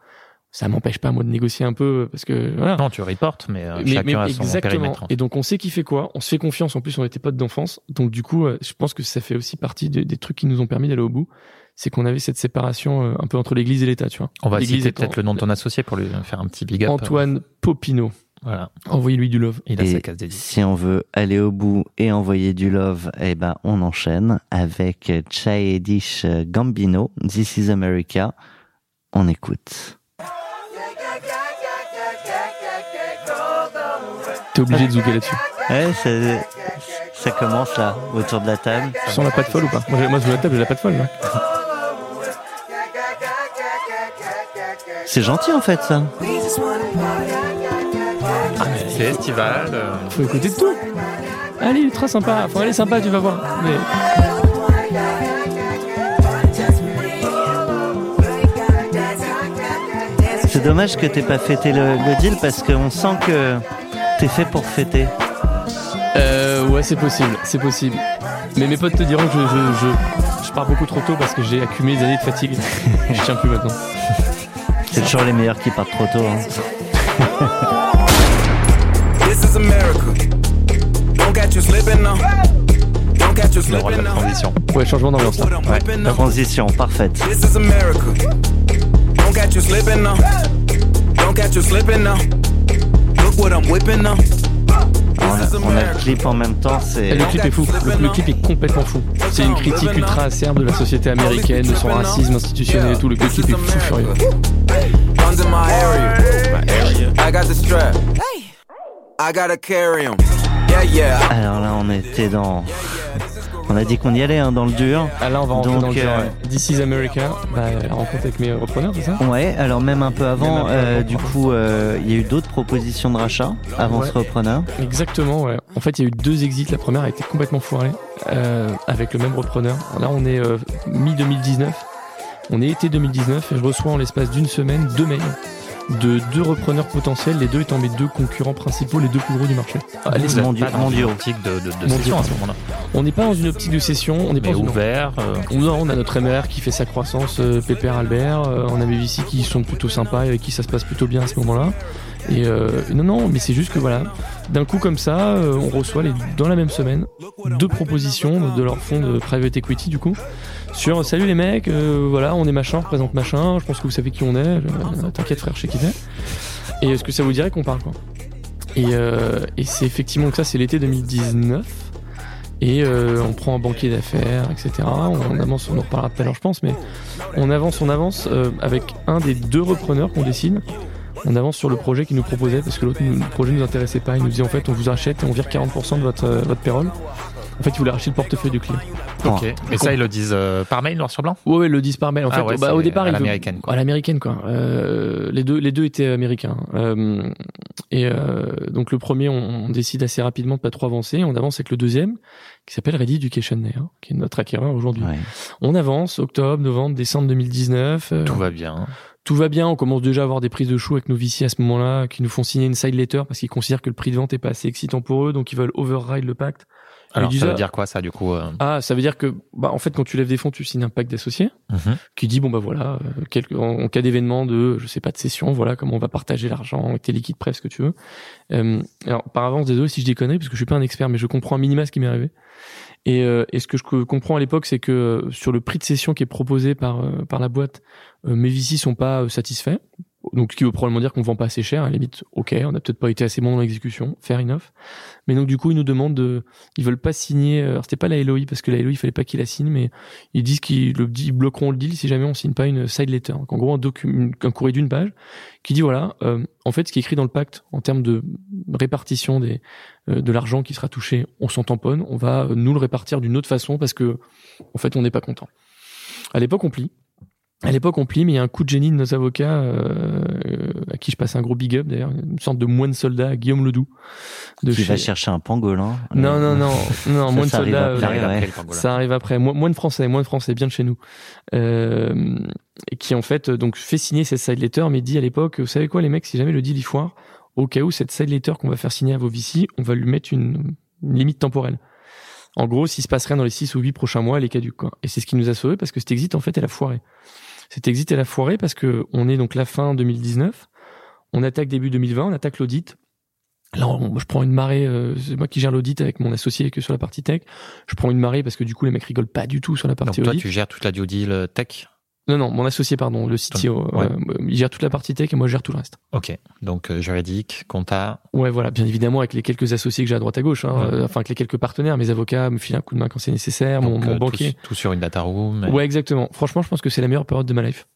Ça m'empêche pas, moi, de négocier un peu parce que, voilà. Non, tu reportes, mais, euh, Mais- chacun mais a son exactement. périmètre. Et donc on sait qui fait quoi, on se fait confiance. En plus, on était potes d'enfance, donc du coup, euh, je pense que ça fait aussi partie de- des trucs qui nous ont permis d'aller au bout. C'est qu'on avait cette séparation euh, un peu entre l'Église et l'État, tu vois. On va L'Église citer peut-être le nom de ton associé pour lui faire un petit big up. Antoine Popino. Voilà. Envoyez-lui du love. Il a sa Et case dédiée. si on veut aller au bout et envoyer du love, eh ben, on enchaîne avec Childish Gambino, This is America. On écoute. T'es obligé de zouker là-dessus. Ouais, ça, ça commence là, autour de la table. Tu sens la patte folle ou pas? Moi, moi, sur la table, j'ai la patte folle. Là. C'est gentil en fait ça. C'est estival. euh, Faut écouter de tout. Allez, ultra sympa. Faut aller sympa, tu vas voir. Mais C'est dommage que t'aies pas fêté le, le deal parce qu'on sent que t'es fait pour fêter. euh, ouais, c'est possible, c'est possible. Mais mes potes te diront que je, je, je, je pars beaucoup trop tôt parce que j'ai accumulé des années de fatigue. je tiens plus maintenant. C'est toujours les meilleurs qui partent trop tôt. hein. Le rôle de slipping la now. transition. Ouais, changement d'ambiance. Now. Transition parfaite. On a, on a le clip en même temps, c'est Et le clip est fou. Le, le clip est complètement fou. C'est une critique ultra acerbe de la société américaine, de son racisme institutionnel et tout. Le clip est fou furieux. Guns in my area. I got the strap. I gotta carry 'em. Yeah, yeah. Alors là, on était dans. On a dit qu'on y allait hein, dans le dur. Ah là, on va rentrer Donc, dans le genre. euh. This is America. Bah, la rencontre avec mes repreneurs, c'est ça Ouais, alors même un peu avant, Même un peu euh, avant. du coup, euh, il y a eu d'autres propositions de rachat avant Ouais. ce repreneur. Exactement, ouais. En fait, il y a eu deux exits. La première a été complètement foirée euh, avec le même repreneur. Là, on est euh, mi-2019. On est été 2019 et je reçois en l'espace d'une semaine deux mails de deux repreneurs potentiels, les deux étant mes deux concurrents principaux, les deux plus gros du marché. Pas dans une mondiaux. optique de, de, de Mondiaux. session à ce moment-là. On n'est pas dans une optique de session, on n'est pas ouvert. euh, Non, on a notre MR qui fait sa croissance, euh, Pépère Albert. euh, on a mes VC qui sont plutôt sympas et avec qui ça se passe plutôt bien à ce moment-là. Et euh, non, non, mais c'est juste que voilà, d'un coup comme ça, euh, on reçoit les, dans la même semaine deux propositions de leur fonds de private equity du coup sur salut les mecs, euh, voilà, on est machin, on représente machin. Je pense que vous savez qui on est. euh, T'inquiète frère, je sais qui t'es. Et est-ce que ça vous dirait qu'on parle quoi? Et, euh, et c'est effectivement que ça, c'est l'été 2019. Et euh, on prend un banquier d'affaires, etc. On, on avance, on en reparlera tout à l'heure, je pense, mais on avance, on avance euh, avec un des deux repreneurs qu'on décide. On avance sur le projet qu'il nous proposait parce que l'autre le projet nous intéressait pas. Il nous disait en fait, on vous achète et on vire 40% de votre, euh, votre payroll. En fait, il voulait racheter le portefeuille du client. Ok. Oh. Et ça, ils le disent euh, par mail, noir sur blanc? Ouais, ouais, le 10 par mail. En Ah fait, ouais, bah, au départ, à l'américaine, quoi. À l'américaine, quoi. Euh, les deux, les deux étaient américains. Euh, et euh, donc le premier, on, on décide assez rapidement de pas trop avancer. On avance avec le deuxième, qui s'appelle Ready Education Day, hein, qui est notre acquéreur aujourd'hui. Ouais. On avance, octobre, novembre, décembre 2019. euh, Tout va bien. tout va bien. On commence déjà à avoir des prises de chou avec nos VC à ce moment-là, qui nous font signer une side letter parce qu'ils considèrent que le prix de vente est pas assez excitant pour eux, donc ils veulent override le pacte. Alors, ça veut dire quoi, ça, du coup euh, Ah, ça veut dire que, bah, en fait, quand tu lèves des fonds, tu signes un pacte d'associés mhm. qui dit bon bah voilà, euh, en, en cas d'événement de, je sais pas de session, voilà comment on va partager l'argent tes liquides prêts, ce que tu veux. Euh, alors par avance, désolé si je déconne parce que je suis pas un expert, mais je comprends un minima ce qui m'est arrivé. Et, euh, et ce que je co- comprends à l'époque, c'est que sur le prix de session qui est proposé par par la boîte, mes VC sont pas satisfaits. Donc, ce qui veut probablement dire qu'on vend pas assez cher. À la limite, ok, on a peut-être pas été assez bon dans l'exécution, fair enough. Mais donc, du coup, ils nous demandent de, ils veulent pas signer. euh, Alors, c'était pas la LOI parce que la LOI, il fallait pas qu'ils la signent, mais ils disent qu'ils le, bloqueront le deal si jamais on signe pas une side letter. Donc, en gros, un, document, un courrier d'une page qui dit voilà, euh, en fait, ce qui est écrit dans le pacte en termes de répartition des, euh, de l'argent qui sera touché, on s'en tamponne. On va euh, nous le répartir d'une autre façon parce que, en fait, on n'est pas content. À l'époque, on plie. À l'époque, on plie, mais il y a un coup de génie de nos avocats, euh, euh, à qui je passe un gros big up d'ailleurs, une sorte de moine soldat, Guillaume Ledoux. De Qui chez- va chercher un pangolin. Non, Euh, non, non, non, Ça, moine ça arrive soldat. après, euh, arrive ouais. après le pangolin. ça arrive après. Mo- Moins de français, moins de français, bien de chez nous. Euh, et qui en fait donc fait signer cette side letter, mais dit à l'époque, vous savez quoi les mecs, si jamais le deal y foire, au cas où cette side letter qu'on va faire signer à vos VC, on va lui mettre une, une limite temporelle. En gros, s'il se passe rien dans les 6 ou 8 prochains mois, elle est caduque. Quoi. Et c'est ce qui nous a sauvés parce que cet exit, en fait, elle a foiré. Cet exit, elle a foiré parce que on est donc la fin 2019, on attaque début 2020, on attaque l'audit. Là, on- je prends une marée, euh, c'est moi qui gère l'audit avec mon associé que sur la partie tech. Je prends une marée parce que du coup, les mecs rigolent pas du tout sur la Donc, partie toi, audit. tu gères toute la due deal euh, tech? Non, non, mon associé, pardon, le CTO. Ouais. euh, il gère toute la partie tech et moi, je gère tout le reste. Ok. Donc, euh, juridique, compta. Ouais, voilà, bien évidemment, avec les quelques associés que j'ai à droite à gauche, hein, Ouais. euh, enfin, avec les quelques partenaires, mes avocats me filent un coup de main quand c'est nécessaire, mon, donc, mon tout, banquier. tout sur une data room. Ouais, exactement. Franchement, je pense que c'est la meilleure période de ma life.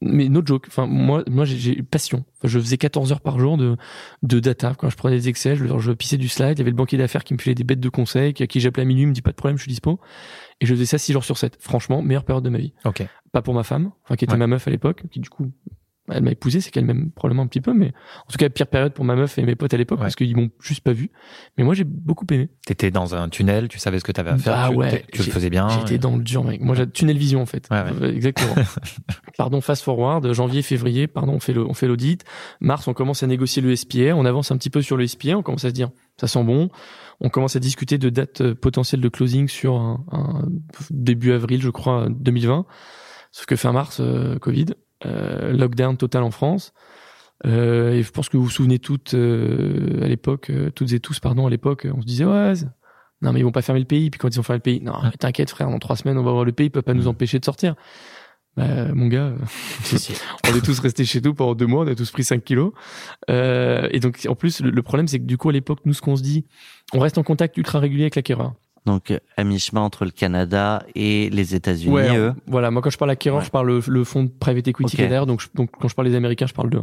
Mais no joke. Enfin, moi, moi, j'ai- passion. Enfin, je faisais 14 heures par jour de, de data. Quand je prenais des Excel, je, je pissais du slide. Il y avait le banquier d'affaires qui me filait des bêtes de conseils, qui, à qui j'appelais à minuit, il me dit pas de problème, je suis dispo. Et je faisais ça 6 jours sur 7. Franchement, meilleure période de ma vie. Ok. Pas pour ma femme, enfin, qui était Ouais. ma meuf à l'époque, qui du coup, elle m'a épousé, c'est qu'elle m'aime probablement un petit peu, mais en tout cas, pire période pour ma meuf et mes potes à l'époque, Ouais. parce qu'ils m'ont juste pas vu. Mais moi, j'ai beaucoup aimé. T'étais dans un tunnel, tu savais ce que t'avais à faire. Bah tu, ouais, tu le faisais bien. J'étais dans le dur, mec. Moi, j'ai tunnel vision, en fait. Ouais, ouais. Exactement. pardon, fast forward, janvier, février, pardon, on fait le, on fait l'audit. Mars, on commence à négocier le SPA. On avance un petit peu sur le SPA. On commence à se dire, ça sent bon. On commence à discuter de date euh, potentielle de closing sur un, un début avril, je crois, 2020. Sauf que fin mars, euh, Covid, lockdown total en France. Euh, et je pense que vous vous souvenez toutes euh, à l'époque, euh, toutes et tous, pardon, à l'époque, on se disait ouais, non mais ils vont pas fermer le pays. Puis quand ils ont fermé le pays, non t'inquiète frère, dans trois semaines on va voir le pays, ils peuvent pas nous empêcher de sortir. Bah, mon gars, euh, Si, si. on est tous restés chez nous pendant deux mois, on a tous pris 5 kilos. Euh, et donc en plus le, le problème c'est que du coup à l'époque nous ce qu'on se dit, on reste en contact ultra régulier avec l'acquéreur. Donc, euh, à mi-chemin entre le Canada et les États-Unis, Ouais, eux. voilà. Moi, quand je parle acquéreur, Ouais. je parle le, le fonds de private equity Ok. qui est derrière. Donc, je- donc, quand je parle des Américains, je parle d'eux.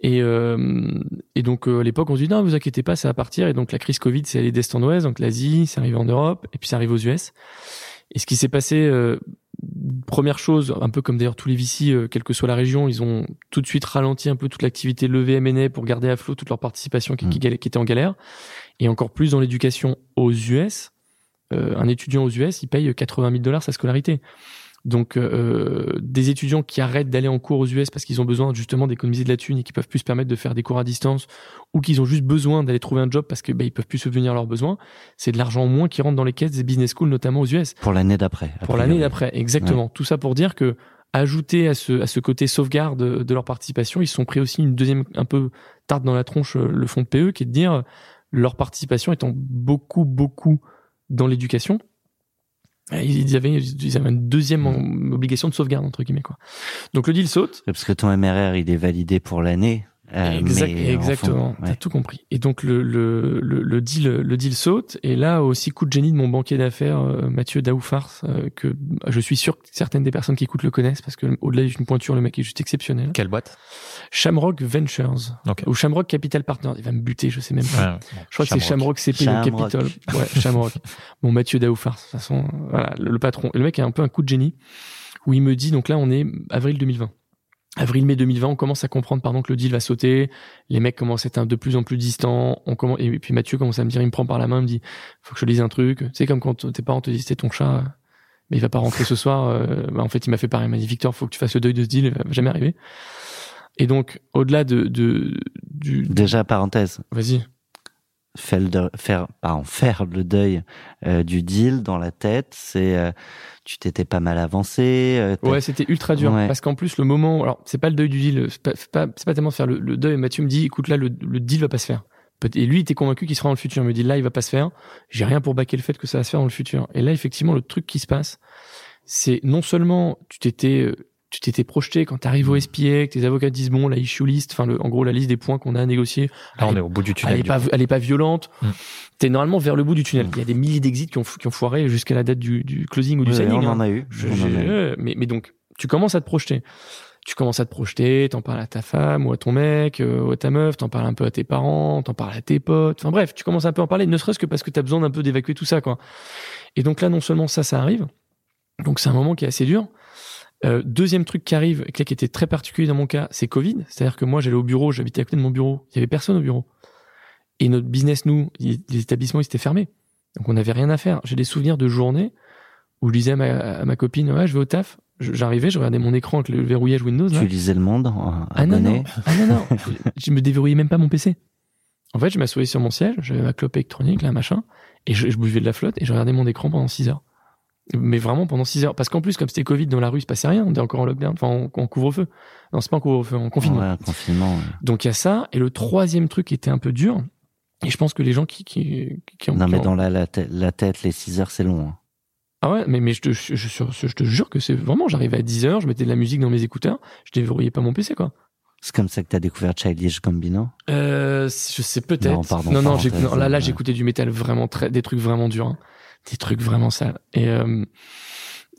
Et, euh, et donc, euh, à l'époque, on se dit, non, vous inquiétez pas, ça va partir. Et donc, la crise Covid, c'est allé d'est en ouest. Donc, l'Asie, c'est arrivé en Europe. Et puis, ça arrive aux US. Et ce qui s'est passé, euh, première chose, un peu comme d'ailleurs tous les VC, euh, quelle que soit la région, ils ont tout de suite ralenti un peu toute l'activité levée M&A pour garder à flot toute leur participation qui, Mm. qui, qui était en galère. Et encore plus dans l'éducation aux US. Euh, un étudiant aux US, il paye 80 000 dollars sa scolarité. Donc euh, des étudiants qui arrêtent d'aller en cours aux US parce qu'ils ont besoin justement d'économiser de la thune et qui peuvent plus se permettre de faire des cours à distance ou qu'ils ont juste besoin d'aller trouver un job parce que bah, ils peuvent plus subvenir à leurs besoins, c'est de l'argent en moins qui rentre dans les caisses des business schools notamment aux US. Pour l'année d'après. Pour l'année d'après, exactement. Tout ça pour dire que ajouté à ce à ce côté sauvegarde de, leur participation, ils se sont pris aussi une deuxième un peu tarte dans la tronche euh, le fonds de PE qui est de dire euh, leur participation étant beaucoup beaucoup dans l'éducation. euh, Ils avaient, ils avaient une deuxième en- obligation de sauvegarde entre guillemets quoi. Donc le deal saute. Parce que ton MRR, il est validé pour l'année. euh, Exact- mais en exactement, t'as ouais. tout compris. Et donc le, le, le, le deal le deal saute. Et là aussi coup de génie de mon banquier d'affaires euh, Mathieu Daoufars, que je suis sûr que certaines des personnes qui écoutent le connaissent parce que au-delà d'une pointure, le mec est juste exceptionnel. Quelle boîte? Shamrock Ventures Ok. ou Shamrock Capital Partners. Il va me buter, je sais même pas. Ouais, ouais. Je crois que c'est Shamrock CP Shamrock. Capital. Ouais, Shamrock. Bon, Mathieu Daoufars, de toute façon, voilà, le, le patron. Et le mec a un peu un coup de génie où il me dit, donc là, on est avril 2020. Avril-mai 2020, on commence à comprendre pardon que le deal va sauter, les mecs commencent à être un de plus en plus distants, on commence, et puis Mathieu commence à me dire, il me prend par la main, il me dit, faut que je lise un truc, c'est comme quand tes parents te disent, c'est ton chat, mais il va pas rentrer ce soir, euh, bah, en fait il m'a fait pareil, il m'a dit, Victor, faut que tu fasses le deuil de ce deal, il va jamais arriver. Et donc, au-delà de, de, du, Déjà, parenthèse, vas-y. faire le, faire, pardon, faire le deuil euh, du deal dans la tête, c'est euh, tu t'étais pas mal avancé. euh, Ouais, c'était ultra dur Ouais. parce qu'en plus le moment, alors c'est pas le deuil du deal, c'est pas, c'est pas, pas tellement faire le, le deuil. Mathieu me dit, écoute là, le, le deal va pas se faire. Et lui, il était convaincu qu'il sera dans le futur. Il me dit là, il va pas se faire. J'ai rien pour baquer le fait que ça va se faire dans le futur. Et là, effectivement, le truc qui se passe, c'est non seulement tu t'étais euh, tu t'étais projeté quand t'arrives Mm. au SPA, que tes avocats disent bon, la issue list, enfin le, en gros la liste des points qu'on a à négocier, Là, on elle, est au bout du elle tunnel. est du pas, elle pas violente. Mm. T'es normalement vers le bout du tunnel. Mm. Il y a des milliers d'exits qui ont, qui ont foiré jusqu'à la date du, du closing ou du Ouais, signing. on hein. en a eu. Je- on en eu. mais, mais donc, tu commences à te projeter. Tu commences à te projeter, t'en parles à ta femme ou à ton mec euh, ou à ta meuf, t'en parles un peu à tes parents, t'en parles à tes potes. Enfin bref, tu commences un peu à en parler, ne serait-ce que parce que t'as besoin d'un peu d'évacuer tout ça, quoi. Et donc là, non seulement ça, ça arrive, donc c'est un moment qui est assez dur. Euh, deuxième truc qui arrive, qui était très particulier dans mon cas, c'est Covid. C'est-à-dire que moi, j'allais au bureau, j'habitais à côté de mon bureau, il y avait personne au bureau. Et notre business, nous, il- les établissements, ils étaient fermés. Donc on n'avait rien à faire. J'ai des souvenirs de journées où je disais à ma, à ma copine, ouais, je vais au taf. J'arrivais, je regardais mon écran avec le verrouillage Windows. là. Tu lisais le monde en Ah non, non, ah non, non. je me déverrouillais même pas mon PC. En fait, je m'assoyais sur mon siège, j'avais ma clope électronique, là, machin, et je, je buvais de la flotte et je regardais mon écran pendant 6 heures. Mais vraiment pendant 6 heures. Parce qu'en plus, comme c'était Covid dans la rue, il se passait rien. On était encore en lockdown, enfin en, en couvre-feu. Non, c'est pas en couvre-feu, en confinement. Ouais, confinement. ouais. Donc il y a ça. Et le troisième truc qui était un peu dur, et je pense que les gens qui, qui, qui ont... Non, mais ont- dans la, la, tête- la tête, les 6 heures, c'est long. hein. Ah ouais, mais, mais je, te, je, je, je- te jure que c'est vraiment, j'arrivais à 10 heures, je mettais de la musique dans mes écouteurs, je déverrouillais pas mon PC, quoi. C'est comme ça que t'as découvert Childish Gambino? Euh, je sais peut-être. Non, pardon, non, là, là, ouais. j'écoutais du métal vraiment très, des trucs vraiment durs, hein. Des trucs vraiment sales. Et euh,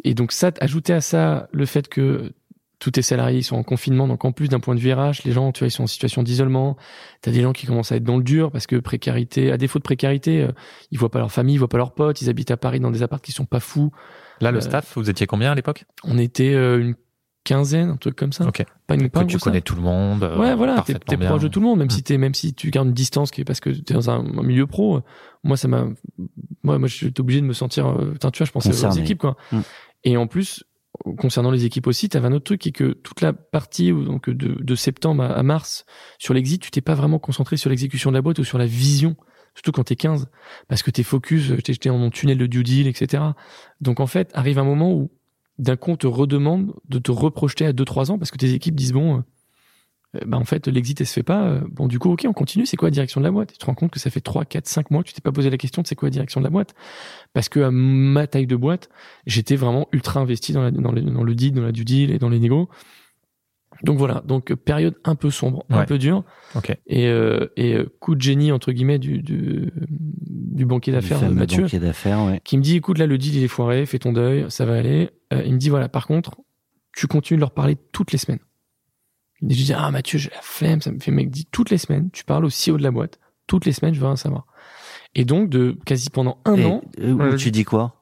et donc ça, ajouter à ça le fait que tous tes salariés ils sont en confinement, donc en plus d'un point de vue RH, les gens, tu vois, ils sont en situation d'isolement. T'as des gens qui commencent à être dans le dur parce que précarité, à défaut de précarité, euh, ils voient pas leur famille, ils voient pas leurs potes, ils habitent à Paris dans des apparts qui sont pas fous. Là, le Euh, staff, vous étiez combien à l'époque? On était euh, une quinzaine, un truc comme ça. Ok. Pas une Que tu connais tout le monde. euh, Ouais, voilà, t'es t'es proche de tout le monde, même Mm. si t'es, même si tu gardes une distance, qui est parce que t'es dans un, un milieu pro. euh, Moi, ça m'a, moi, moi, j'étais obligé de me sentir, euh, tu vois, je pensais aux équipes, quoi. Mm. Et en plus, concernant les équipes aussi, t'avais un autre truc qui est que toute la partie, donc, de, de septembre à, à mars, sur l'exit, tu t'es pas vraiment concentré sur l'exécution de la boîte ou sur la vision. Surtout quand t'es 15. Parce que t'es focus, t'es j'étais dans mon tunnel de due deal, etc. Donc, en fait, arrive un moment où, d'un coup, on te redemande de te reprojeter à 2-3 ans parce que tes équipes disent, bon, bah en fait l'exit elle se fait pas euh, bon du coup ok on continue c'est quoi la direction de la boîte? Tu te rends compte que ça fait 3 4 5 mois que tu t'es pas posé la question de c'est quoi la direction de la boîte. Parce que à ma taille de boîte j'étais vraiment ultra investi dans la, dans, dans le deal dans la due deal et dans les négos donc voilà donc euh, période un peu sombre un peu dure. Ok. et euh, et euh, coup de génie entre guillemets du du, du banquier d'affaires Mathieu banquier d'affaires, ouais. qui me dit écoute là le deal il est foiré fais ton deuil ça va aller. Euh, il me dit voilà par contre tu continues de leur parler toutes les semaines. Et je dis ah Mathieu j'ai la flemme ça me fait mec dit toutes les semaines tu parles au CEO de la boîte toutes les semaines je veux rien savoir. Et donc de quasi pendant un Et, an euh, tu dis quoi?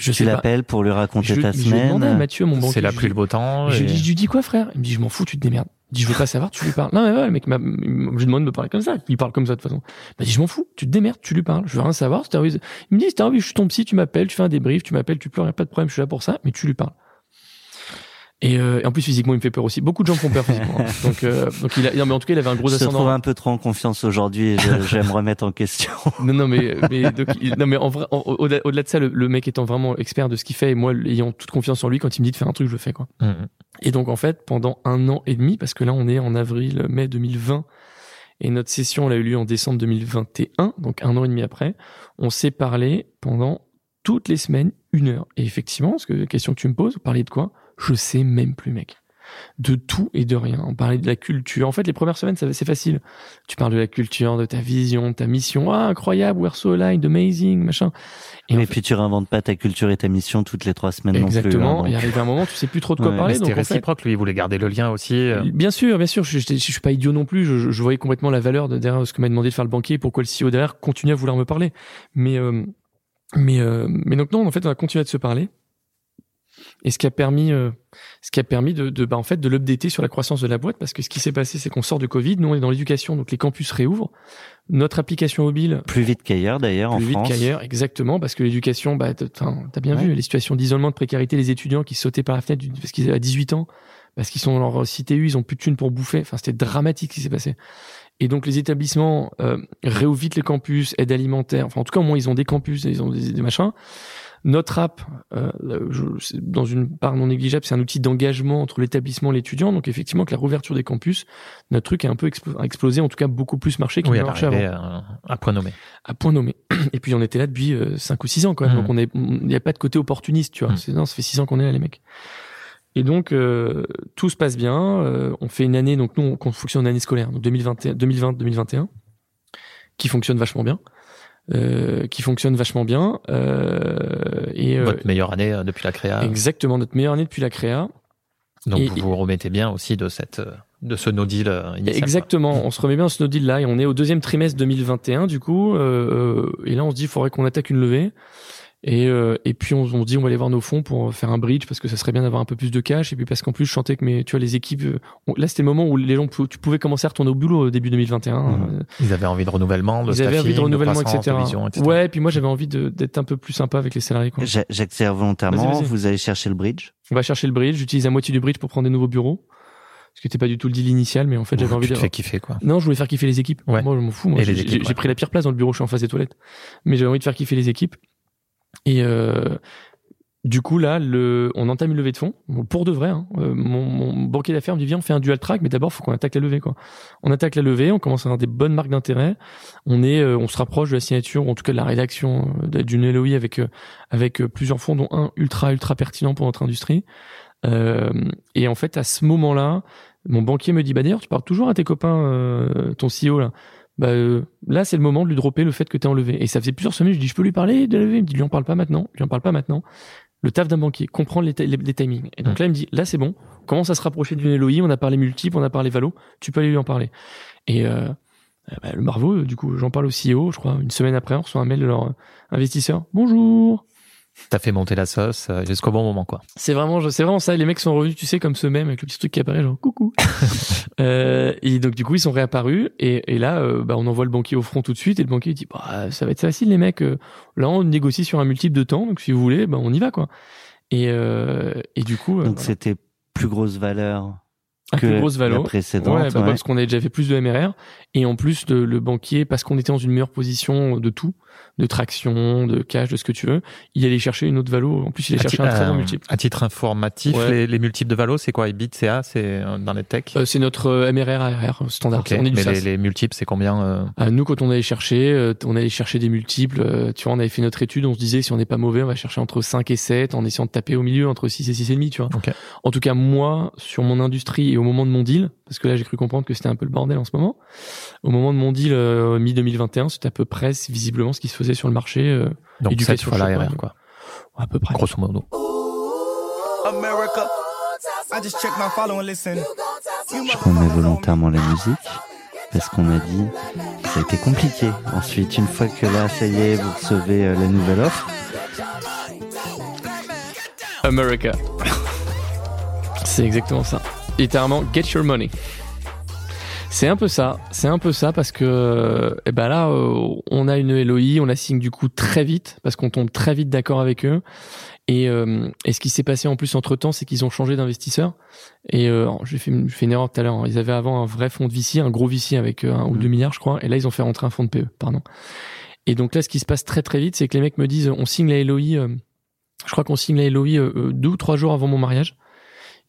Je Tu l'appelles pour lui raconter je, ta je lui semaine. à Mathieu mon banquier. C'est la je pluie lui- le beau temps. je, et- lui dis- je lui dis quoi frère? Il me dit je m'en fous tu te démerdes. Il dit je veux pas savoir tu lui parles. Non mais ouais le mec m'a je demande de me parler comme ça. Il parle comme ça de toute façon. Il m'a dit je m'en fous tu te démerdes tu lui parles. Je veux rien savoir il me dit envie je suis ton psy tu m'appelles tu fais un débrief tu m'appelles tu pleures y a pas de problème je suis là pour ça mais tu lui parles Et, euh, et en plus physiquement il me fait peur aussi. Beaucoup de gens font peur physiquement. hein. Donc euh, donc il a non mais en tout cas il avait un gros Je ascendant. trouve un peu trop en confiance aujourd'hui et je, je vais me remettre en question. Non, non, mais, mais, donc, il- non, mais en vrai, au-delà de ça, le, le mec étant vraiment expert de ce qu'il fait, et moi, ayant toute confiance en lui, quand il me dit de faire un truc, je le fais, quoi. Mhm. Et donc, en fait, pendant un an et demi, parce que là, on est en avril, mai 2020, et notre session, elle a eu lieu en décembre 2021, donc un an et demi après, on s'est parlé pendant toutes les semaines, une heure. Et effectivement, parce que la question que tu me poses, vous parliez de quoi? Je sais même plus, mec. De tout et de rien. On parlait de la culture. En fait, les premières semaines, ça- c'est facile. Tu parles de la culture, de ta vision, de ta mission. Ah, incroyable, we're so aligned, amazing, machin. Et Et, en fait- puis tu réinventes pas ta culture et ta mission toutes les trois semaines non plus. Exactement. hein, Il donc. arrive un moment, tu sais plus trop de quoi Ouais, parler. Mais C'était en fait, réciproque, lui, il voulait garder le lien aussi. euh. Bien sûr, bien sûr. Je, je, je suis pas idiot non plus. Je, je voyais complètement la valeur de derrière ce que m'a demandé de faire le banquier. Pourquoi le CEO derrière continue à vouloir me parler. Mais, euh, mais, euh, mais donc non, en fait, on a continué de se parler. Et ce qui a permis, euh, ce qui a permis de, de bah, en fait, de l'updater sur la croissance de la boîte, parce que ce qui s'est passé, c'est qu'on sort de Covid, nous on est dans l'éducation, donc les campus réouvrent. Notre application mobile Plus vite qu'ailleurs d'ailleurs en plus vite France. qu'ailleurs, exactement, parce que l'éducation, bah, t'as bien Ouais. vu les situations d'isolement, de précarité, les étudiants qui sautaient par la fenêtre parce qu'ils avaient 18 ans, parce qu'ils sont dans leur CTU, ils ont plus de thunes pour bouffer. Enfin, c'était dramatique ce qui s'est passé. Et donc les établissements euh, réouvrent vite les campus, aide alimentaire. Enfin, en tout cas, au moins ils ont des campus, ils ont des, des machins. Notre app, euh, c'est- dans une part non négligeable, c'est un outil d'engagement entre l'établissement et l'étudiant. Donc effectivement, que la rouverture des campus, notre truc a un peu explo- a explosé, en tout cas beaucoup plus marché qu'il Oui, marchait avant à, à point nommé. à point nommé. Et puis on était là depuis 5 ou 6 ans quand même. Mhm. Donc on est, il n'y a pas de côté opportuniste, tu vois. C'est, non, ça fait 6 ans qu'on est là, les mecs. Et donc euh, tout se passe bien. Euh, on fait une année, donc nous on, on fonctionne en année scolaire, donc 2021, 2020-2021, qui fonctionne vachement bien. Euh, qui fonctionne vachement bien. Euh, et euh, Votre meilleure année euh, depuis la créa. exactement notre meilleure année depuis la créa. Donc et- vous vous remettez bien aussi de cette euh, de ce no deal initial. quoi. Exactement, on se remet bien dans ce no deal là et on est au deuxième trimestre 2021 du coup et là on se dit il faudrait qu'on attaque une levée et euh, et puis on, on se dit on va aller voir nos fonds pour faire un bridge parce que ça serait bien d'avoir un peu plus de cash et puis parce qu'en plus je chantais que mes tu vois les équipes euh, on- là c'était le moment où les gens tu pouvais commencer à retourner au boulot au début 2021 Mhm. euh, Ils avaient envie de renouvellement, de ils avaient envie de renouvellement etc. de vision, etc. ouais puis moi j'avais envie d'être un peu plus sympa avec les salariés J'accélère volontairement. Vous allez chercher le bridge? on va chercher le bridge j'utilise la moitié du bridge pour prendre des nouveaux bureaux ce qui n'était pas du tout le deal initial mais en fait j'avais envie tu de fais kiffer quoi. Non, je voulais faire kiffer les équipes. Ouais. Moi, je m'en fous. Et ouais. j'ai pris la pire place dans le bureau, je suis en face des toilettes. Mais j'avais envie de faire kiffer les équipes. Et euh, du coup, là, le, on entame une levée de fonds. Pour de vrai, hein. Euh, mon, mon banquier d'affaires me dit, viens, on fait un dual track, mais d'abord, faut qu'on attaque la levée, quoi. On attaque la levée, on commence à avoir des bonnes marques d'intérêt. On euh, on se rapproche de la signature, ou en tout cas de la rédaction euh, d'une LOI avec, euh, avec plusieurs fonds, dont un ultra, ultra pertinent pour notre industrie. Et en fait, à ce moment-là, mon banquier me dit, bah d'ailleurs, tu parles toujours à tes copains, ton CEO là. Bah euh, là, c'est le moment de lui dropper le fait que t'es enlevé. Et ça faisait plusieurs semaines, je dis, je peux lui parler de levée? Il me dit, lui en parle pas maintenant, lui en parle pas maintenant. Le taf d'un banquier, comprendre les, ta- les, les timings. Et donc là, il me dit, là, c'est bon, on commence à se rapprocher d'une LOI, on a parlé multiple, on a parlé valo, tu peux aller lui en parler. Et euh, euh, bah, le Marveau, euh, du coup, j'en parle au CEO, je crois, une semaine après, on reçoit un mail de leur euh, investisseur. Bonjour, T'as fait monter la sauce euh, jusqu'au bon moment quoi. C'est vraiment, c'est vraiment ça. Les mecs sont revenus, tu sais, comme ce même avec le petit truc qui apparaît, genre coucou. euh, et donc du coup, ils sont réapparus. Et, et là, euh, bah, on envoie le banquier au front tout de suite. Et le banquier dit, bah, ça va être facile, les mecs. Euh, Là, on négocie sur un multiple de temps. Donc si vous voulez, bah, on y va, quoi. Et, euh, et du coup, euh, Donc voilà. c'était plus grosse valeur que plus grosse la valo. précédente. Ouais, bah, ouais. parce qu'on avait déjà fait plus de MRR et en plus le, le banquier parce qu'on était dans une meilleure position de tout, de traction, de cash, de ce que tu veux, il allait chercher une autre valo. En plus, il allait À chercher un très bon multiple. À titre informatif, Ouais. les, les multiples de Valo, c'est quoi? EBIT, CA, c'est euh, dans les tech? Euh, c'est notre euh, MRR ARR standard. Ok, On est du mais les, les multiples, c'est combien euh, Ah, nous, quand on allait chercher, euh, on allait chercher des multiples. euh, tu vois, on avait fait notre étude, on se disait si on n'est pas mauvais, on va chercher entre 5 et 7 en essayant de taper au milieu entre 6 et 6,5, tu vois. Ok. En tout cas, moi, sur mon industrie et au moment de mon deal, parce que là, j'ai cru comprendre que c'était un peu le bordel en ce moment, au moment de mon deal euh, mi-2021, c'était à peu près visiblement ce qui se faisait sur le marché, euh, Donc 7 fois la Chopin, RR, quoi. à peu près. Grosso modo. America. I just checked my follow and listen. Je remets volontairement la musique parce qu'on m'a dit que ça a été compliqué. Ensuite, une fois que là, ça y est, vous recevez euh, la nouvelle offre. America. C'est exactement ça. Littéralement, get your money. C'est un peu ça, c'est un peu ça parce que eh ben là euh, on a une LOI, on la signe du coup très vite parce qu'on tombe très vite d'accord avec eux. Et, euh, et ce qui s'est passé en plus entre temps, c'est qu'ils ont changé d'investisseur. Et euh, j'ai fait, une erreur tout à l'heure. hein. Ils avaient avant un vrai fonds de VC, un gros VC avec euh, un ou Mm. deux milliards, je crois. Et là, ils ont fait rentrer un fonds de PE, pardon. Et donc là, ce qui se passe très très vite, c'est que les mecs me disent, on signe la LOI. euh, je crois qu'on signe la LOI euh, deux ou trois jours avant mon mariage.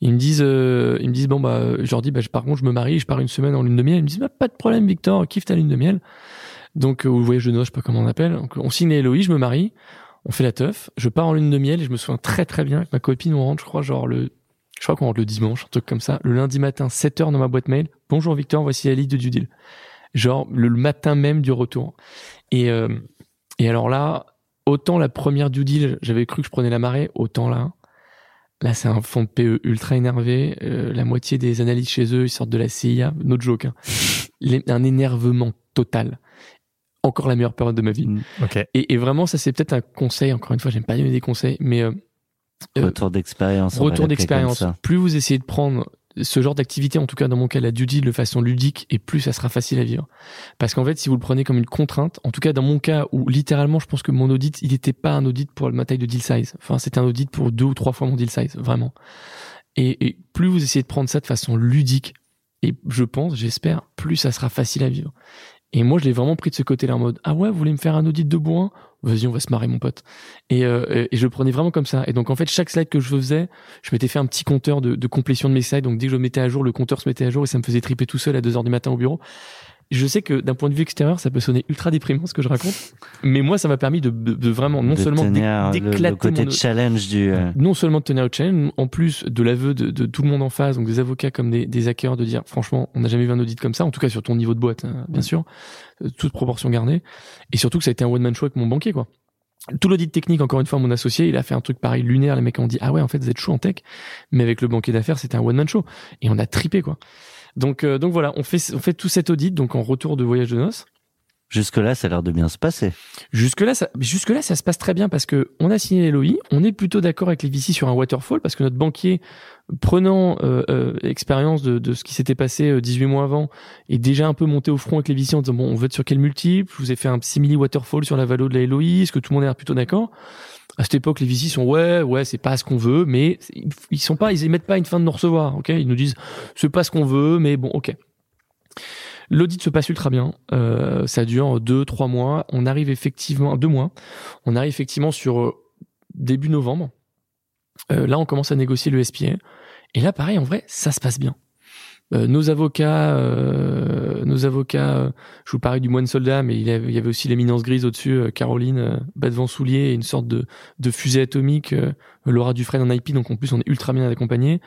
Ils me disent, euh, ils me disent bon bah, je leur dis bah je- par contre je me marie, je pars une semaine en lune de miel. Ils me disent bah, pas de problème Victor, kiffe ta lune de miel. Donc euh, ou voyage de noces, je sais pas comment on appelle. Donc, on signe les LOI, je me marie, on fait la teuf, je pars en lune de miel et je me souviens très très bien avec ma copine on rentre, je crois genre le, je crois qu'on rentre le dimanche, un truc comme ça. Le lundi matin 7 heures dans ma boîte mail. Bonjour Victor, voici la liste de due deal. Genre le matin même du retour. Et euh, et alors là, autant la première due deal, j'avais cru que je prenais la marée, autant là. Là, c'est un fonds de PE ultra énervé. Euh, la moitié des analystes chez eux, ils sortent de la CIA. No joke. Hein. Les- un énervement total. Encore la meilleure période de ma vie. Ok. Et, et vraiment, ça, c'est peut-être un conseil. Encore une fois, j'aime pas donner des conseils, mais euh, euh, Retour d'expérience. retour d'expérience. Plus vous essayez de prendre ce genre d'activité, en tout cas dans mon cas la deal de façon ludique, et plus ça sera facile à vivre. Parce qu'en fait, si vous le prenez comme une contrainte, en tout cas dans mon cas où littéralement, je pense que mon audit, il n'était pas un audit pour ma taille de deal size. Enfin, c'était un audit pour deux ou trois fois mon deal size, vraiment. Et, plus vous essayez de prendre ça de façon ludique, et je pense, j'espère, plus ça sera facile à vivre. Et moi, je l'ai vraiment pris de ce côté-là en mode ah ouais, vous voulez me faire un audit de bourrin Vas-y, on va se marrer, mon pote. Et, euh, et je le prenais vraiment comme ça. Et donc en fait, chaque slide que je faisais, je m'étais fait un petit compteur de, de complétion de mes slides. Donc dès que je le mettais à jour, le compteur se mettait à jour et ça me faisait triper tout seul à 2 heures du matin au bureau. Je sais que d'un point de vue extérieur, ça peut sonner ultra déprimant ce que je raconte, mais moi, ça m'a permis de, de, de vraiment non seulement d'é- tenir le- d'éclater le, côté mon- challenge du. euh, non seulement de tenir le challenge, en plus de l'aveu de, de tout le monde en face, donc des avocats comme des, des hackers, de dire franchement, on n'a jamais vu un audit comme ça, en tout cas sur ton niveau de boîte, hein, bien sûr, euh, toute proportion gardée, et surtout que ça a été un one man show avec mon banquier, quoi. Tout l'audit technique, encore une fois, mon associé, il a fait un truc pareil lunaire. Les mecs ont dit ah ouais, en fait, vous êtes chaud en tech, mais avec le banquier d'affaires, c'était un one man show, et on a tripé quoi. Donc euh, donc voilà, on fait on fait tout cet audit, donc en retour de voyage de noces. Jusque-là, ça a l'air de bien se passer. Jusque-là, ça, jusque-là, ça se passe très bien parce que on a signé l'LOI, on est plutôt d'accord avec les VC sur un waterfall parce que notre banquier, prenant euh, euh, expérience de, de ce qui s'était passé euh, 18 mois avant, est déjà un peu monté au front avec les VC en disant bon, on veut être sur quel multiple Je vous ai fait un simili waterfall sur la valo de la LOI, est-ce que tout le monde est plutôt d'accord? À cette époque, les VC sont ouais, ouais, c'est pas ce qu'on veut, mais ils sont pas, ils émettent pas une fin de nous recevoir, ok? Ils nous disent c'est pas ce qu'on veut, mais bon, ok. L'audit se passe ultra bien. Euh, ça dure deux, trois mois. On arrive effectivement, deux mois. On arrive effectivement sur euh, début novembre. Euh, là, on commence à négocier le SPA. Et là, pareil, en vrai, ça se passe bien. Euh, nos avocats, euh, nos avocats, je vous parlais du moine soldat, mais il y avait, aussi l'éminence grise au-dessus, Caroline, euh, bas devant soulier, une sorte de, de fusée atomique, Laura Dufresne en IP, donc en plus on est ultra bien accompagné.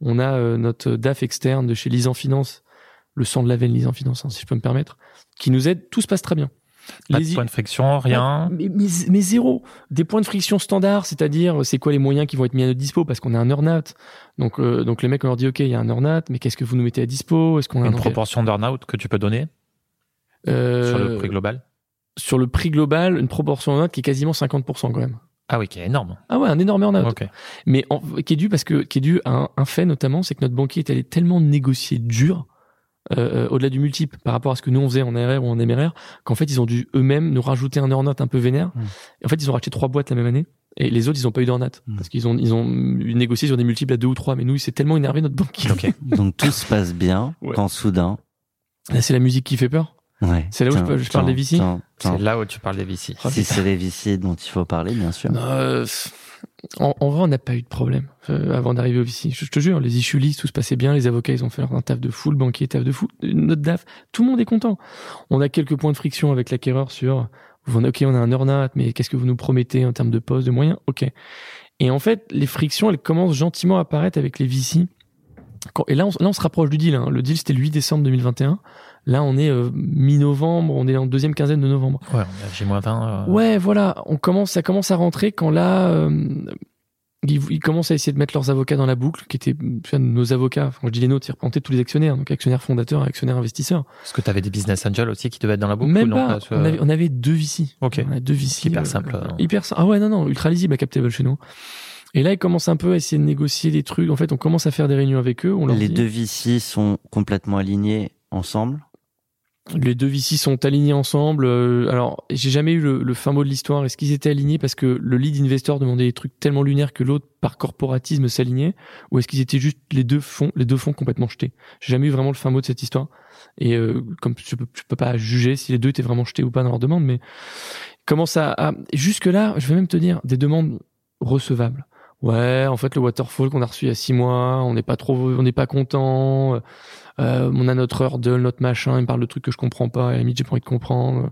On a notre DAF externe de chez Lisan Finance, le sang de la veine Lisan Finance, hein, si je peux me permettre, qui nous aide, tout se passe très bien. Pas Les de i- point de friction, rien. mais, mais, mais zéro. Des points de friction standards, c'est-à-dire c'est quoi les moyens qui vont être mis à notre dispo? Parce qu'on a un earn-out. Donc, euh, donc les mecs on leur dit ok il y a un earn-out, mais qu'est-ce que vous nous mettez à dispo? Est-ce qu'on a Une un proportion d'earn-out que tu peux donner? Euh, sur le prix global? sur le prix global, une proportion earn-out qui est quasiment 50% quand même. Ah oui, qui est énorme. Ah ouais, un énorme earn-out. Mais en- qui est dû parce que qui est dû à un, un fait notamment, c'est que notre banquier est allé tellement négocier dur. Euh, euh, au-delà du multiple par rapport à ce que nous on faisait en ARR ou en MRR qu'en fait ils ont dû eux-mêmes nous rajouter un earn-out un peu vénère Mm. et en fait ils ont racheté trois boîtes la même année et les autres ils ont pas eu d'earn-out Mm. parce qu'ils ont ils ont négocié sur des multiples à deux ou trois mais nous il s'est tellement énervé notre banquier Ok. Donc tout se passe bien Ouais. quand soudain. là c'est la musique qui fait peur Ouais. C'est là où je Tiens, peux- je parle tiens, des VC? tiens, tiens. C'est là où tu parles des VC. Oh, Si c'est les VC dont il faut parler, bien sûr. Euh, en, en vrai, on n'a pas eu de problème euh, avant d'arriver au VC. Je, je te jure, les issues listes, tout se passait bien. Les avocats, ils ont fait leur un taf de fou. Le banquier, taf de fou. Notre DAF, tout le monde est content. On a quelques points de friction avec l'acquéreur sur, ok, on a un earn-out, mais qu'est-ce que vous nous promettez en termes de poste, de moyens? Ok. Et en fait, les frictions, elles commencent gentiment à apparaître avec les VC. Quand- et là on, là, on se rapproche du deal. hein. Le deal, c'était le 8 décembre 2021. Là, on est euh, mi-novembre. On est en deuxième quinzaine de novembre. Ouais, on est à J-20. euh, Ouais, voilà, on commence, ça commence à rentrer quand là, euh, ils, ils commencent à essayer de mettre leurs avocats dans la boucle, qui étaient tu vois, nos avocats. Quand je dis les nôtres, ils représentaient tous les actionnaires, donc actionnaires fondateurs, actionnaires investisseurs. Est-ce que tu avais des business angels aussi qui devaient être dans la boucle Même ou non, pas. parce On avait, on avait deux VC. Ok. On a deux VC. Hyper euh, simple, hein. Hyper simple. Ah ouais, non, non, ultra lisible à Captable chez nous. Et là, ils commencent un peu à essayer de négocier des trucs. En fait, on commence à faire des réunions avec eux. On leur Les dit- deux VC sont complètement alignés ensemble? Les deux VC sont alignés ensemble. Euh, alors, j'ai jamais eu le, le fin mot de l'histoire. Est-ce qu'ils étaient alignés parce que le lead investor demandait des trucs tellement lunaires que l'autre, par corporatisme, s'alignait, ou est-ce qu'ils étaient juste les deux fonds, les deux fonds complètement jetés? J'ai jamais eu vraiment le fin mot de cette histoire. Et euh, comme je peux, je peux pas juger si les deux étaient vraiment jetés ou pas dans leur demande, mais comment ça à... jusque là, je vais même te dire des demandes recevables. Ouais, en fait, le waterfall qu'on a reçu il y a six mois, on n'est pas trop, on n'est pas content euh, on a notre hurdle, notre machin, il me parle de trucs que je comprends pas, et à la limite j'ai pas envie de comprendre.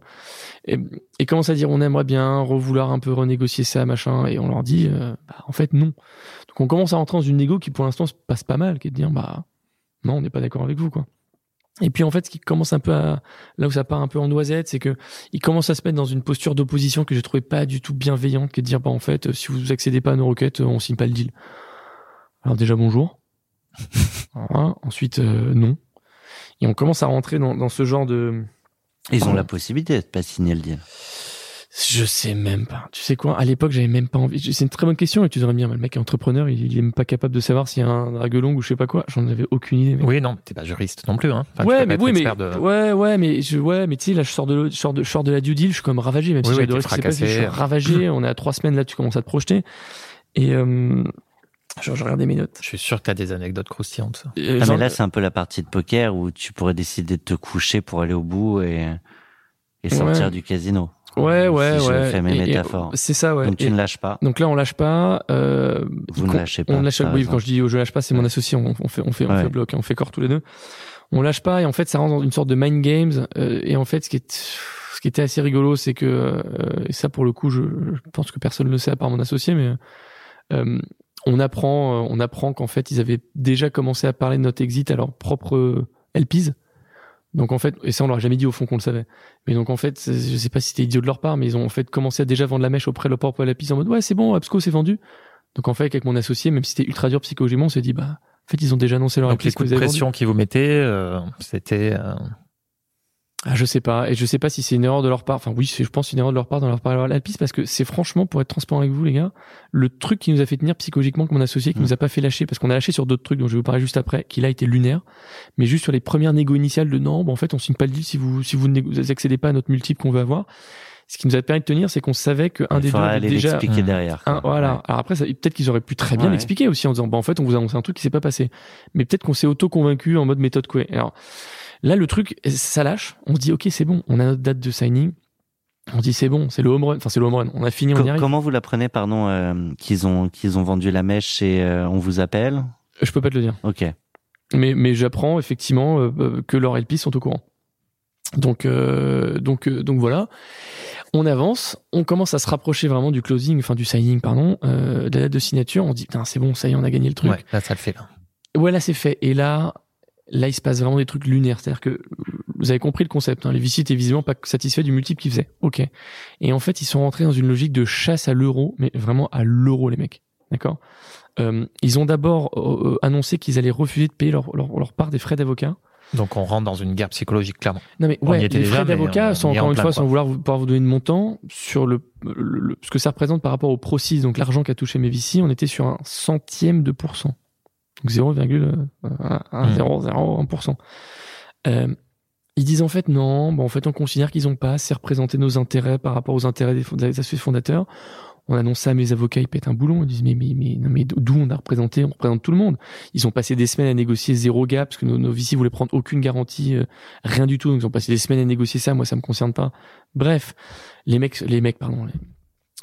Et, et commence à dire on aimerait bien revouloir un peu renégocier ça, machin, et on leur dit euh, bah, en fait non. Donc on commence à rentrer dans une négo qui pour l'instant se passe pas mal, qui est de dire bah non, on n'est pas d'accord avec vous quoi. Et puis en fait, ce qui commence un peu à là où ça part un peu en noisette, c'est que il commence à se mettre dans une posture d'opposition que j'ai trouvé pas du tout bienveillante, qui est de dire bah en fait, si vous accédez pas à nos requêtes, on signe pas le deal. Alors déjà bonjour. Ensuite, euh, non. Et on commence à rentrer dans, dans ce genre de. Ils ont la possibilité de pas signer le deal. Je sais même pas. Tu sais quoi? À l'époque, j'avais même pas envie. C'est une très bonne question et tu devrais me dire, le mec est entrepreneur, il, est même pas capable de savoir s'il y a un draguelong ou je sais pas quoi. J'en avais aucune idée. Oui, non, t'es pas juriste non plus, hein. ouais, mais oui, mais ouais, ouais, mais je, ouais, mais tu sais, là, je sors de, je sors de, je sors de la due deal, je suis comme ravagé, même si j'ai adoré ce qui s'est passé. Je suis ravagé. on est à trois semaines là, tu commences à te projeter. Et euh, je, je regardais mes notes. Je suis sûr que tu as des anecdotes croustillantes. Euh, ah, mais là, c'est un peu la partie de poker où tu pourrais décider de te coucher pour aller au bout et, et sortir du casino. Ouais, ouais, si ouais. Je fais mes métaphores. C'est ça, ouais. Donc tu ne lâches pas. Donc là, on lâche pas. Euh, Vous ne lâchez pas. On lâche. Oui, quand je dis je lâche pas, c'est mon associé. On, on, fait, on fait, on fait bloc, on fait corps tous les deux. On lâche pas et en fait, ça rentre dans une sorte de mind games. Euh, et en fait, ce qui est ce qui était assez rigolo, c'est que euh, et ça pour le coup, je, je, pense que personne ne le sait à part mon associé, mais euh, on apprend, euh, on apprend qu'en fait, ils avaient déjà commencé à parler de notre exit à leur propre euh, LPs. Donc en fait, et ça on leur a jamais dit au fond qu'on le savait. Mais donc en fait, je sais pas si c'était idiot de leur part, mais ils ont en fait commencé à déjà vendre la mèche auprès de leur propre LPs en mode ouais c'est bon, Absco c'est vendu. Donc en fait avec mon associé, même si c'était ultra dur psychologiquement, on s'est dit bah en fait ils ont déjà annoncé leur donc les coups de pression qu'ils vous mettaient, euh, c'était euh... Ah, je sais pas. Et je sais pas si c'est une erreur de leur part. Enfin, oui, je pense une erreur de leur part dans leur part à piste parce que c'est franchement, pour être transparent avec vous, les gars, le truc qui nous a fait tenir psychologiquement comme mon associé, qui nous a pas fait lâcher, parce qu'on a lâché sur d'autres trucs dont je vais vous parler juste après, qui là été lunaire. Mais juste sur les premières négos initiales de non, bon, en fait, on signe pas le deal si vous, si vous n'accédez pas à notre multiple qu'on veut avoir. Ce qui nous a permis de tenir, c'est qu'on savait qu'un des deux aller déjà l'expliquer derrière. Un, voilà. Ouais. Alors après, peut-être qu'ils auraient pu très bien Ouais. l'expliquer aussi en disant, bah en fait, on vous a annoncé un truc qui s'est pas passé. Mais peut-être qu'on s'est auto convaincu en mode méthode Coué. Alors là, le truc, ça lâche. On se dit, ok, c'est bon. On a notre date de signing. On se dit, c'est bon, c'est le home run. Enfin, c'est le home run. On a fini, on y Co- arrive. comment vous l'apprenez, pardon, euh, qu'ils ont qu'ils ont vendu la mèche et euh, on vous appelle? Je peux pas te le dire. Ok. Mais, mais j'apprends effectivement euh, euh, que leurs LP sont au courant. Donc, euh, donc, euh, donc voilà. On avance, on commence à se rapprocher vraiment du closing, enfin du signing, pardon, euh, de la date de signature. On se dit, putain, c'est bon, ça y est, on a gagné le truc. Ouais, là, ça le fait. Là. Ouais, là, c'est fait. Et là, là, il se passe vraiment des trucs lunaires. C'est-à-dire que vous avez compris le concept. Hein. Les VC étaient visiblement pas satisfaits du multiple qu'ils faisaient. Ok. Et en fait, ils sont rentrés dans une logique de chasse à l'euro, mais vraiment à l'euro, les mecs. D'accord? Euh, ils ont d'abord euh, annoncé qu'ils allaient refuser de payer leur, leur, leur part des frais d'avocat. Donc on rentre dans une guerre psychologique, clairement. Non mais ouais, les déjà, frais d'avocat on sont encore en une fois quoi. sans vouloir vous, pouvoir vous donner de montant sur le, le- le- ce que ça représente par rapport au procis, donc l'argent qu'a touché mes VC, on était sur un centième de pourcent, donc 0,101%. Euh, ils disent en fait non, bon, en fait on considère qu'ils ont pas assez représenté nos intérêts par rapport aux intérêts des, associés fondateurs. On annonce ça à mes avocats, ils pètent un boulon, ils disent mais mais mais non mais d'où on a représenté, on représente tout le monde. Ils ont passé des semaines à négocier zéro gap parce que nos, nos VC voulaient prendre aucune garantie, euh, rien du tout. Donc ils ont passé des semaines à négocier ça. Moi ça me concerne pas. Bref, les mecs, les mecs pardon,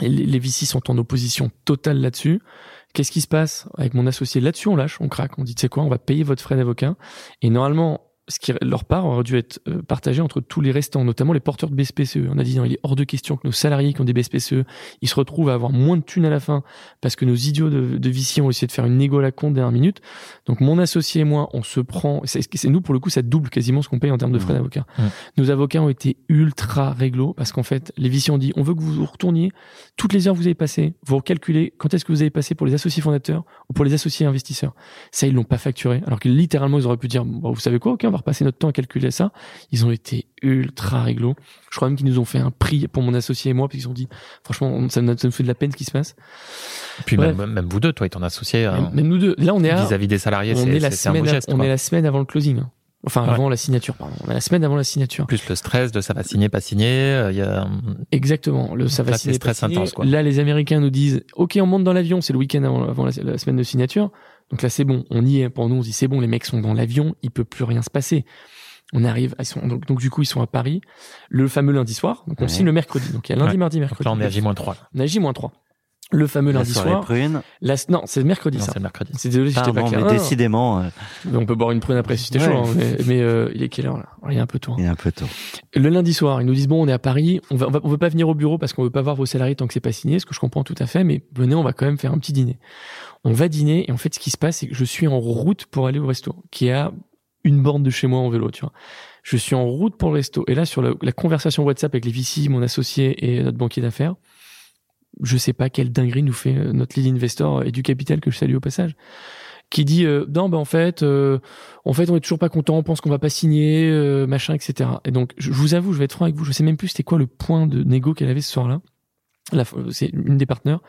les, les, les VC sont en opposition totale là-dessus. Qu'est-ce qui se passe avec mon associé? Là-dessus On lâche, on craque, on dit tu sais quoi, on va payer votre frais d'avocat. Et normalement ce qui leur part aurait dû être euh, partagé entre tous les restants, notamment les porteurs de BSPCE. On a dit non, il est hors de question que nos salariés qui ont des BSPCE, ils se retrouvent à avoir moins de thunes à la fin parce que nos idiots de, de VC ont essayé de faire une négo à la compte dernière minute. Donc mon associé et moi, on se prend, c'est nous pour le coup, ça double quasiment ce qu'on paye en termes de frais Mmh. d'avocat. Mmh. Nos avocats ont été ultra réglo parce qu'en fait, les VC ont dit, on veut que vous retourniez toutes les heures que vous avez passées, vous recalculez quand est-ce que vous avez passé pour les associés fondateurs ou pour les associés investisseurs. Ça, ils l'ont pas facturé. Alors que littéralement, ils auraient pu dire, bon, vous savez quoi, ok, on va repasser notre temps à calculer ça. Ils ont été ultra réglo. Je crois même qu'ils nous ont fait un prix pour mon associé et moi, parce qu'ils ont dit, franchement, ça nous, fait de la peine ce qui se passe. Et puis même, même vous deux, toi et ton associé, euh, Même, même nous deux. Là, on est à, vis-à-vis des salariés, on c'est est la semaine, geste. on quoi. est la semaine avant le closing. Enfin, Ouais. avant la signature, pardon. On a la semaine avant la signature. Plus le stress de ça va signer, pas signer. euh, Il y a Exactement. Le, ça va Là, c'est signer, stress pas signer. intense, quoi. Là, les Américains nous disent, OK, on monte dans l'avion. C'est le week-end avant, avant la, la semaine de signature. Donc là, c'est bon. On y est. Nous, on se dit, c'est bon. Les mecs sont dans l'avion. Il peut plus rien se passer. On arrive. Ils sont, donc, donc, du coup, ils sont à Paris. Le fameux lundi soir. Donc, on Ouais. signe le mercredi. Donc, il y a lundi, Ouais. mardi, donc mercredi. là on est à J-3. On est à J-3. Le fameux La lundi soirée soir. prune. La, non, c'est mercredi, Non, ça. c'est le mercredi. C'est désolé, j'étais pas clair. mais décidément, euh, on peut boire une prune après si c'était Ouais. chaud. hein, mais mais, euh, il est quelle heure là? Il est un peu tôt. hein. il est un peu tôt. Le lundi soir, ils nous disent bon, on est à Paris, on va, on va, on veut pas venir au bureau parce qu'on veut pas voir vos salariés tant que c'est pas signé, ce que je comprends tout à fait, mais venez, on va quand même faire un petit dîner. On va dîner et en fait, ce qui se passe, c'est que je suis en route pour aller au resto, qui est à une borne de chez moi en vélo, tu vois. Je suis en route pour le resto et là sur la conversation WhatsApp avec les VC, mon associé et notre banquier d'affaires, je sais pas quelle dinguerie nous fait euh, notre lead investor et du capital que je salue au passage qui dit euh, non ben en fait euh, en fait on est toujours pas content on pense qu'on va pas signer euh, machin etc et donc je, vous avoue je vais être franc avec vous je sais même plus c'était quoi le point de négo qu'elle avait ce soir-là. La- c'est une des partenaires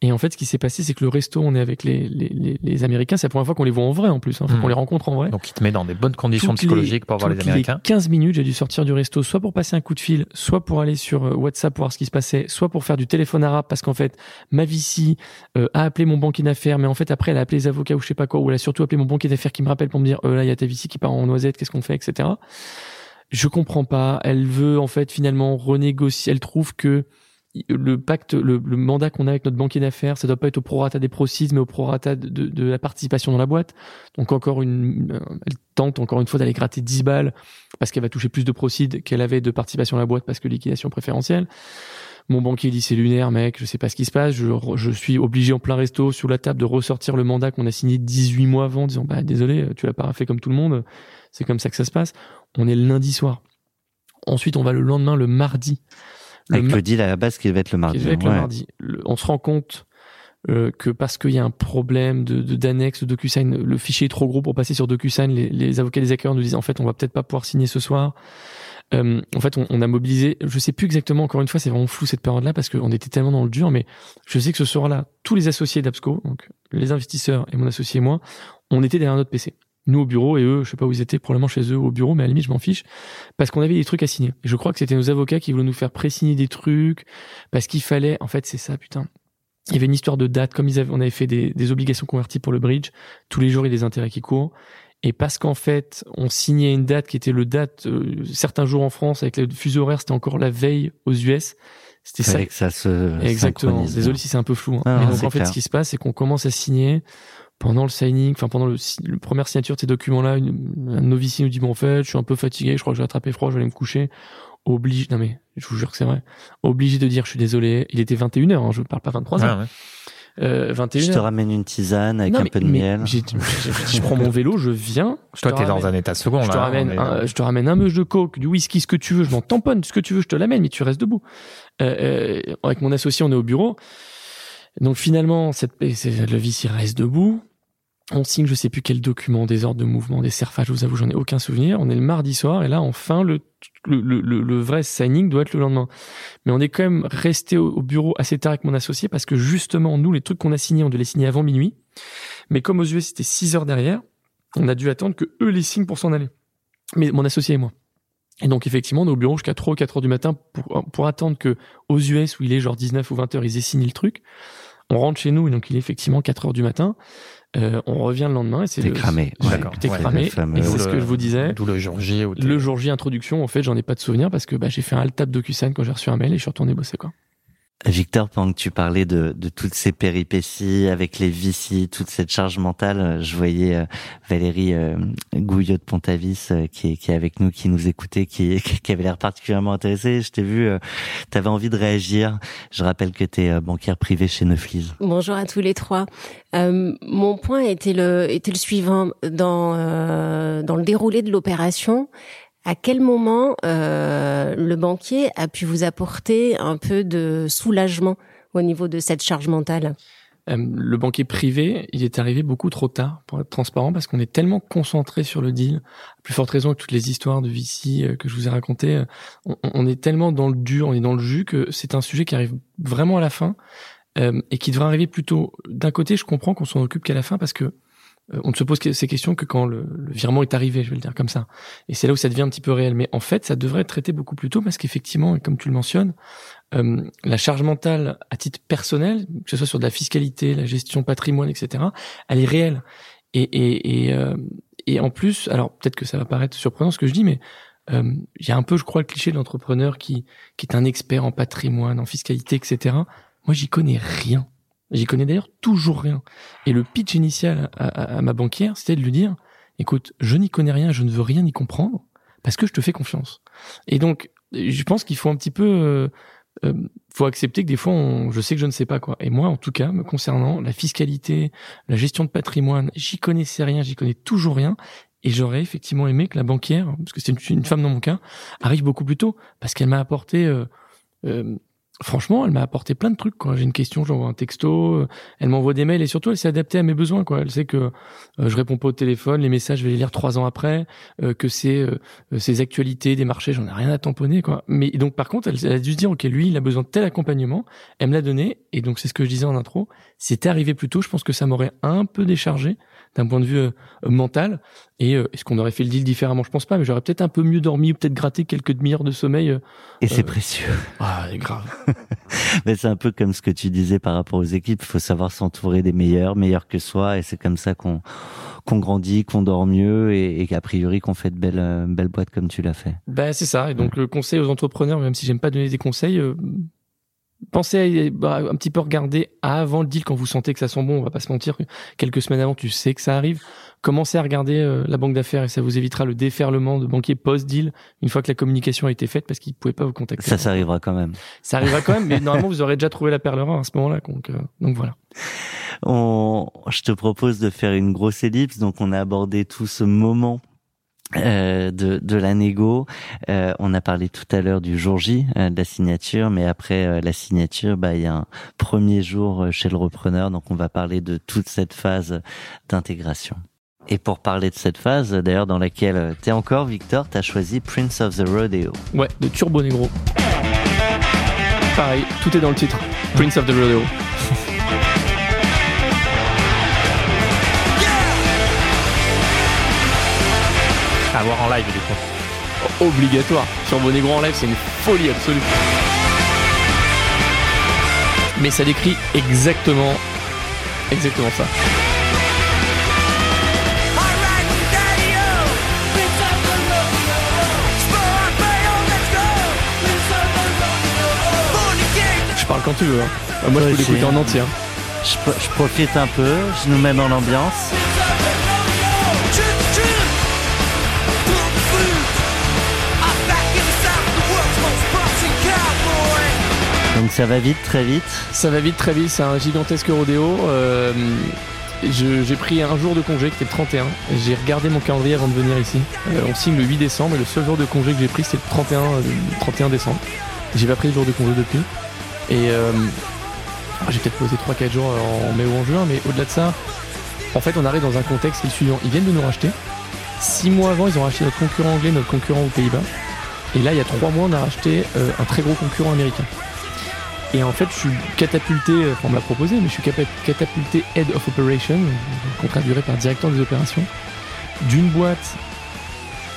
et en fait ce qui s'est passé c'est que le resto on est avec les les, les, les américains c'est la première fois qu'on les voit en vrai en plus hein, Mhm. qu'on les rencontre en vrai Donc il te met dans des bonnes conditions Toutes psychologiques pour voir les Américains. 15 minutes, j'ai dû sortir du resto, soit pour passer un coup de fil, soit pour aller sur euh, WhatsApp pour voir ce qui se passait, soit pour faire du téléphone arabe parce qu'en fait, ma VC euh, a appelé mon banquier d'affaires, mais en fait après elle a appelé les avocats ou je sais pas quoi, ou elle a surtout appelé mon banquier d'affaires qui me rappelle pour me dire, euh, là il y a ta VC qui part en noisette, qu'est-ce qu'on fait, etc. Je comprends pas. Elle veut en fait finalement renégocier. Elle trouve que le pacte, le, le mandat qu'on a avec notre banquier d'affaires, ça doit pas être au prorata des proceeds, mais au prorata de, de, de la participation dans la boîte. Donc encore une, euh, elle tente encore une fois d'aller gratter 10 balles parce qu'elle va toucher plus de proceeds qu'elle avait de participation dans la boîte parce que liquidation préférentielle. Mon banquier dit c'est lunaire, mec, je sais pas ce qui se passe. Je, je suis obligé en plein resto sur la table de ressortir le mandat qu'on a signé 18 mois avant, disant bah désolé, tu l'as pas fait comme tout le monde. C'est comme ça que ça se passe. On est le lundi soir. Ensuite, on va le lendemain, le mardi. Le Avec ma- le deal à la base qui devait être le mardi. qui devait être le ouais. mardi. Le- on se rend compte euh, que parce qu'il y a un problème de de- d'annexe de, DocuSign, le fichier est trop gros pour passer sur DocuSign. Les, les avocats des hackers nous disent en fait on va peut-être pas pouvoir signer ce soir. Euh, en fait, on, on a mobilisé. Je sais plus exactement. Encore une fois, c'est vraiment flou cette période-là parce qu'on était tellement dans le dur. Mais je sais que ce soir-là, tous les associés d'Absco, donc les investisseurs et mon associé et moi, on était derrière notre PC. Nous au bureau et eux, je sais pas où ils étaient, probablement chez eux au bureau, mais à la limite je m'en fiche parce qu'on avait des trucs à signer. Et je crois que c'était nos avocats qui voulaient nous faire pré-signer des trucs parce qu'il fallait. En fait, c'est ça, putain. Il y avait une histoire de date, comme ils avaient, on avait fait des, des obligations converties pour le bridge. Tous les jours, il y a des intérêts qui courent. Et parce qu'en fait, on signait une date qui était le date, euh, certains jours en France, avec le fuseau horaire, c'était encore la veille aux US. C'était ça. Que ça se Exactement. Désolé si c'est un peu flou. hein. Ah, donc en fait, clair. ce qui se passe, c'est qu'on commence à signer pendant le signing, enfin pendant le, le première signature de ces documents-là, une, un novice nous dit bon en fait, je suis un peu fatigué, je crois que j'ai attrapé froid, je vais aller me coucher. Oblige, non mais je vous jure que c'est vrai. Obligé de dire je suis désolé. Il était 21h, hein, je parle pas 23h. Ouais, ouais. Euh, 21h. Je te ramène une tisane avec Non, un mais- peu de miel. je prends mon vélo, je viens. je Toi, te t'es dans ramène- un état second. je te là, ramène, est- un, je te ramène un meuge de coke, du whisky, ce que tu veux, je m'en tamponne, ce que tu veux, je te l'amène, mais tu restes debout. Euh, euh, avec mon associé, on est au bureau. Donc finalement, cette, le vice, il reste debout. On signe, je sais plus quel document, des ordres de mouvement, des serfages, je vous avoue, j'en ai aucun souvenir. On est le mardi soir, et là, enfin, le, le, le, le- vrai signing doit être le lendemain. Mais on est quand même resté au, au bureau assez tard avec mon associé, parce que justement, nous, les trucs qu'on a signés, on devait les signer avant minuit. Mais comme aux US, c'était 6 heures derrière, on a dû attendre que eux les signent pour s'en aller. Mais mon associé et moi. Et donc, effectivement, on est au bureau jusqu'à 3 ou 4 heures du matin pour, pour attendre que aux US, où il est genre 19 ou 20 heures, ils aient signé le truc. On rentre chez nous, et donc il est effectivement 4 heures du matin. Euh, on revient le lendemain et c'est T'es cramé. Ouais, D'accord. T'es Ouais, cramé. fameux- Et c'est ce que je vous disais. D'où le jour J où t'es- Le jour J introduction, en fait, j'en ai pas de souvenir parce que bah, j'ai fait un alt tab DocuSign quand j'ai reçu un mail et je suis retourné bosser quoi. Victor, pendant que tu parlais de, de toutes ces péripéties avec les vicis, toute cette charge mentale, euh, je voyais euh, Valérie euh, Gouillot de Pontavis qui, est, qui est avec nous, qui nous écoutait, qui, qui avait l'air particulièrement intéressée. Je t'ai vu, tu avais envie de réagir. Je rappelle que tu es banquière privée chez Neuflis. Bonjour à tous les trois. Mon point était le était le suivant dans dans le déroulé de l'opération. À quel moment euh, le banquier a pu vous apporter un peu de soulagement au niveau de cette charge mentale? Euh, le banquier privé, il est arrivé beaucoup trop tard pour être transparent parce qu'on est tellement concentré sur le deal. À plus forte raison que toutes les histoires de VC euh, que je vous ai racontées, euh, on, est tellement dans le dur, on est dans le jus que c'est un sujet qui arrive vraiment à la fin et qui devrait arriver plutôt. D'un côté, je comprends qu'on s'en occupe qu'à la fin parce que on ne se pose ces questions que quand le, le virement est arrivé, je vais le dire comme ça. Et c'est là où ça devient un petit peu réel. Mais en fait, ça devrait être traité beaucoup plus tôt parce qu'effectivement, et comme tu le mentionnes, euh, la charge mentale à titre personnel, que ce soit sur de la fiscalité, la gestion patrimoine, etc., elle est réelle. Et, et, et, euh, et en plus, alors peut-être que ça va paraître surprenant ce que je dis, mais euh, il y a un peu, je crois, le cliché de l'entrepreneur qui, qui est un expert en patrimoine, en fiscalité, etc. Moi, j'y connais rien. J'y connais d'ailleurs toujours rien. Et le pitch initial à, ma banquière, c'était de lui dire, écoute, je n'y connais rien, je ne veux rien y comprendre, parce que je te fais confiance. Et donc, je pense qu'il faut un petit peu, euh, euh, faut accepter que des fois, on, je sais que je ne sais pas quoi. Et moi, en tout cas, me concernant, la fiscalité, la gestion de patrimoine, j'y connaissais rien, j'y connais toujours rien. Et j'aurais effectivement aimé que la banquière, parce que c'est une, une femme dans mon cas, arrive beaucoup plus tôt, parce qu'elle m'a apporté, euh, euh, franchement, elle m'a apporté plein de trucs. Quand j'ai une question, j'envoie un texto, euh, elle m'envoie des mails et surtout, elle s'est adaptée à mes besoins. Quoi. Elle sait que euh, je réponds pas au téléphone, les messages, je vais les lire trois ans après, euh, que c'est euh, ces actualités des marchés, j'en ai rien à tamponner. Quoi. Mais donc, par contre, elle, elle a dû se dire, ok, lui, il a besoin de tel accompagnement, elle me l'a donné, et donc c'est ce que je disais en intro. C'était arrivé plus tôt, je pense que ça m'aurait un peu déchargé d'un point de vue mental. Et est-ce qu'on aurait fait le deal différemment? Je pense pas, mais j'aurais peut-être un peu mieux dormi ou peut-être gratté quelques demi-heures de sommeil. Et c'est précieux. Ah, c'est grave. Mais c'est un peu comme ce que tu disais par rapport aux équipes. Il faut savoir s'entourer des meilleurs, meilleurs que soi. Et c'est comme ça qu'on qu'on grandit, qu'on dort mieux et, et priori qu'on fait de belles, euh, belles boîtes comme tu l'as fait. Ben c'est ça. Et donc le conseil aux entrepreneurs, même si j'aime pas donner des conseils, euh, pensez à bah, un petit peu regarder avant le deal quand vous sentez que ça sent bon. On va pas se mentir. que Quelques semaines avant, tu sais que ça arrive. Commencez à regarder euh, la banque d'affaires et ça vous évitera le déferlement de banquiers post-deal une fois que la communication a été faite parce qu'ils pouvaient pas vous contacter. Ça, ça arrivera quand même. Ça arrivera quand même, mais normalement vous aurez déjà trouvé la perle rare à ce moment-là. Donc, euh, donc voilà. On, je te propose de faire une grosse ellipse. Donc, on a abordé tout ce moment euh, de, de la. Euh, on a parlé tout à l'heure du jour J, euh, de la signature, mais après la signature, bah, il y a un premier jour chez le repreneur. Donc, on va parler de toute cette phase d'intégration. Et pour parler de cette phase, d'ailleurs, dans laquelle t'es encore, Victor, t'as choisi Prince of the Rodeo. Ouais, de Turbo Negro. Pareil, tout est dans le titre. Prince of the Rodeo. Voir en live, du coup. obligatoire. Turbo Negro en live, c'est une folie absolue. Mais ça décrit exactement, exactement ça. Je parle quand tu veux. hein. Moi, je peux l'écouter en entier. hein. Je, je profite un peu, je nous mets dans l'ambiance. Ça va vite, très vite. Ça va vite, très vite. C'est un gigantesque rodéo. Euh, j'ai pris un jour de congé qui était le 31. J'ai regardé mon calendrier avant de venir ici. Euh, on signe le 8 décembre et le seul jour de congé que j'ai pris c'était le 31, euh, le 31 décembre. J'ai pas pris de jour de congé depuis. Et euh, j'ai peut-être posé 3-4 jours en mai ou en juin, mais au-delà de ça, en fait on arrive dans un contexte qui est le suivant. Ils viennent de nous racheter. Six mois avant, ils ont racheté notre concurrent anglais, notre concurrent aux Pays-Bas. Et là, il y a trois mois, on a racheté euh, un très gros concurrent américain. Et en fait, je suis catapulté, euh, enfin, on me l'a proposé, mais je suis catapulté Head of Operation, qu'on traduirait par directeur des opérations, d'une boîte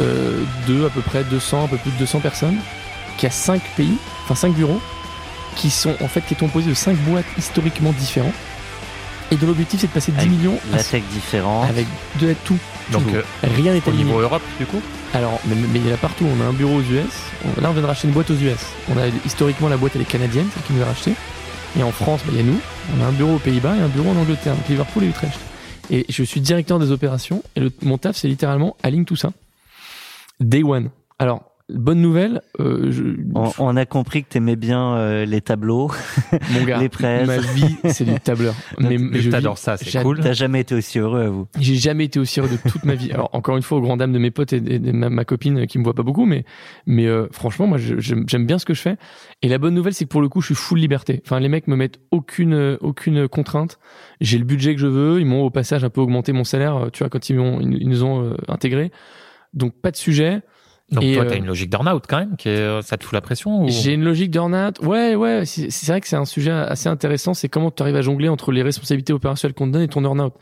euh, de à peu près 200, un peu plus de 200 personnes, qui a 5 pays, enfin 5 bureaux, qui sont en fait qui est composé de 5 boîtes historiquement différentes. Et dont l'objectif c'est de passer de 10 Avec millions La tech différente. avec de tout. Donc, tout. euh, rien n'est au niveau Europe, du coup Alors, mais, mais il y en a partout. On a un bureau aux US. On- là, on vient de racheter une boîte aux US. On a historiquement la boîte elle est canadienne, celle qui nous a racheté. Et en France, bah, il y a nous. On a un bureau aux Pays-Bas et un bureau en Angleterre, donc Liverpool et Utrecht. Et je suis directeur des opérations. Et le, mon taf, c'est littéralement aligne tout ça. Day one. Alors, bonne nouvelle. euh, je, On, on a compris que t'aimais bien euh, les tableaux. mon gars, les presses. ma vie, c'est du tableur. mais, mais je ça, c'est cool. T'as jamais été aussi heureux à vous. J'ai jamais été aussi heureux de toute ma vie. Alors encore une fois, au grand dam de mes potes et de, de ma, ma copine qui me voit pas beaucoup, mais mais euh, franchement, moi, j'aime bien ce que je fais. Et la bonne nouvelle, c'est que pour le coup, je suis full liberté. Enfin, les mecs me mettent aucune euh, aucune contrainte. J'ai le budget que je veux. Ils m'ont au passage un peu augmenté mon salaire. euh, Tu vois, quand ils m'ont ils, ils nous ont euh, intégré. Donc pas de sujet. Donc Et, toi, euh, t'as une logique d'earn-out quand même, qui est, ça te fout la pression ou... J'ai une logique d'ornat. Ouais, ouais. C'est c'est vrai que c'est un sujet assez intéressant. C'est comment tu arrives à jongler entre les responsabilités opérationnelles qu'on te donne et ton earn-out.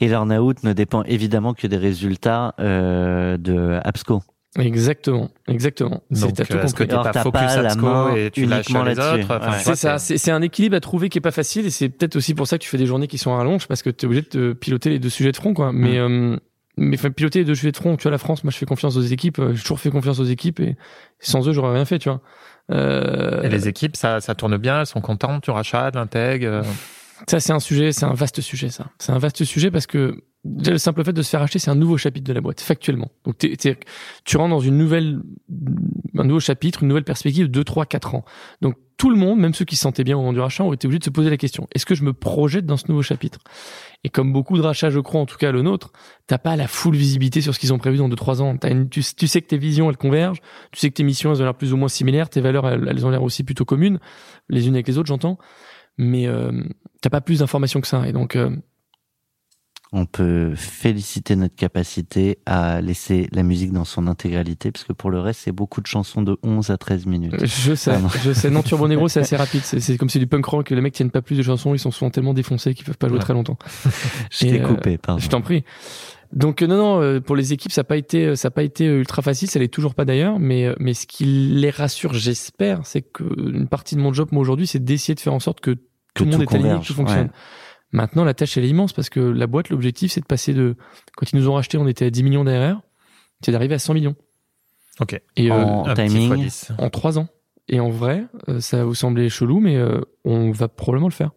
Et l'earn-out ne dépend évidemment que des résultats euh, de Absco. Exactement, exactement. C'est- Donc, t'as tout euh, que compris. t'es Alors, pas t'as focus pas la Absco main et tu lâches uniquement les là-dessus. autres? Enfin, Ouais. C'est ça, c'est c'est un équilibre à trouver qui est pas facile et c'est peut-être aussi pour ça que tu fais des journées qui sont à rallonge parce que tu es obligé de te piloter les deux sujets de front quoi. Mais euh, mais enfin, piloter deux sujets de front, tu vois la France, moi je fais confiance aux équipes, euh, j'ai toujours fait confiance aux équipes et sans eux j'aurais rien fait, tu vois. Euh, Et les équipes, ça, ça tourne bien, elles sont contentes, tu rachats, l'intègres. euh, Ça, c'est un sujet, c'est un vaste sujet, ça. C'est un vaste sujet parce que déjà, le simple fait de se faire acheter, c'est un nouveau chapitre de la boîte, factuellement. Donc, t'es- t'es- tu rentres dans une nouvelle, un nouveau chapitre, une nouvelle perspective, 2, 3, 4 ans. Donc, tout le monde, même ceux qui se sentaient bien au moment du rachat, ont été obligés de se poser la question. Est-ce que je me projette dans ce nouveau chapitre? Et comme beaucoup de rachats, je crois, en tout cas le nôtre, t'as pas la full visibilité sur ce qu'ils ont prévu dans 2, 3 ans. T'as une, tu, tu sais que tes visions, elles convergent. Tu sais que tes missions, elles ont l'air plus ou moins similaires. Tes valeurs, elles, elles ont l'air aussi plutôt communes. Les unes avec les autres, j'entends. Mais, euh, t'as pas plus d'informations que ça. Et donc, euh, On peut féliciter notre capacité à laisser la musique dans son intégralité, parce que pour le reste, c'est beaucoup de chansons de 11 à 13 minutes. je sais, Pardon. je sais. Non, Turbo Negro, c'est assez rapide. C'est, comme c'est du punk rock. Les mecs tiennent pas plus de chansons. Ils sont souvent tellement défoncés qu'ils peuvent pas jouer Ouais. très longtemps. Je t'ai euh, coupé, pardon. Je t'en prie. Donc euh, non, non, euh, pour les équipes, ça n'a pas été, ça a pas été euh, ultra facile. Ça l'est toujours pas d'ailleurs. Mais, euh, mais ce qui les rassure, j'espère, c'est que une partie de mon job, moi aujourd'hui, c'est d'essayer de faire en sorte que tout le monde est aligné, que tout fonctionne. ouais. Maintenant, la tâche elle est immense parce que la boîte, l'objectif, c'est de passer de, quand ils nous ont racheté, on était à 10 millions d'ARR, c'est d'arriver à 100 millions. Ok. Et euh, En timing, fois 10. en trois ans. Et en vrai, euh, ça va vous sembler chelou, mais euh, on va probablement le faire.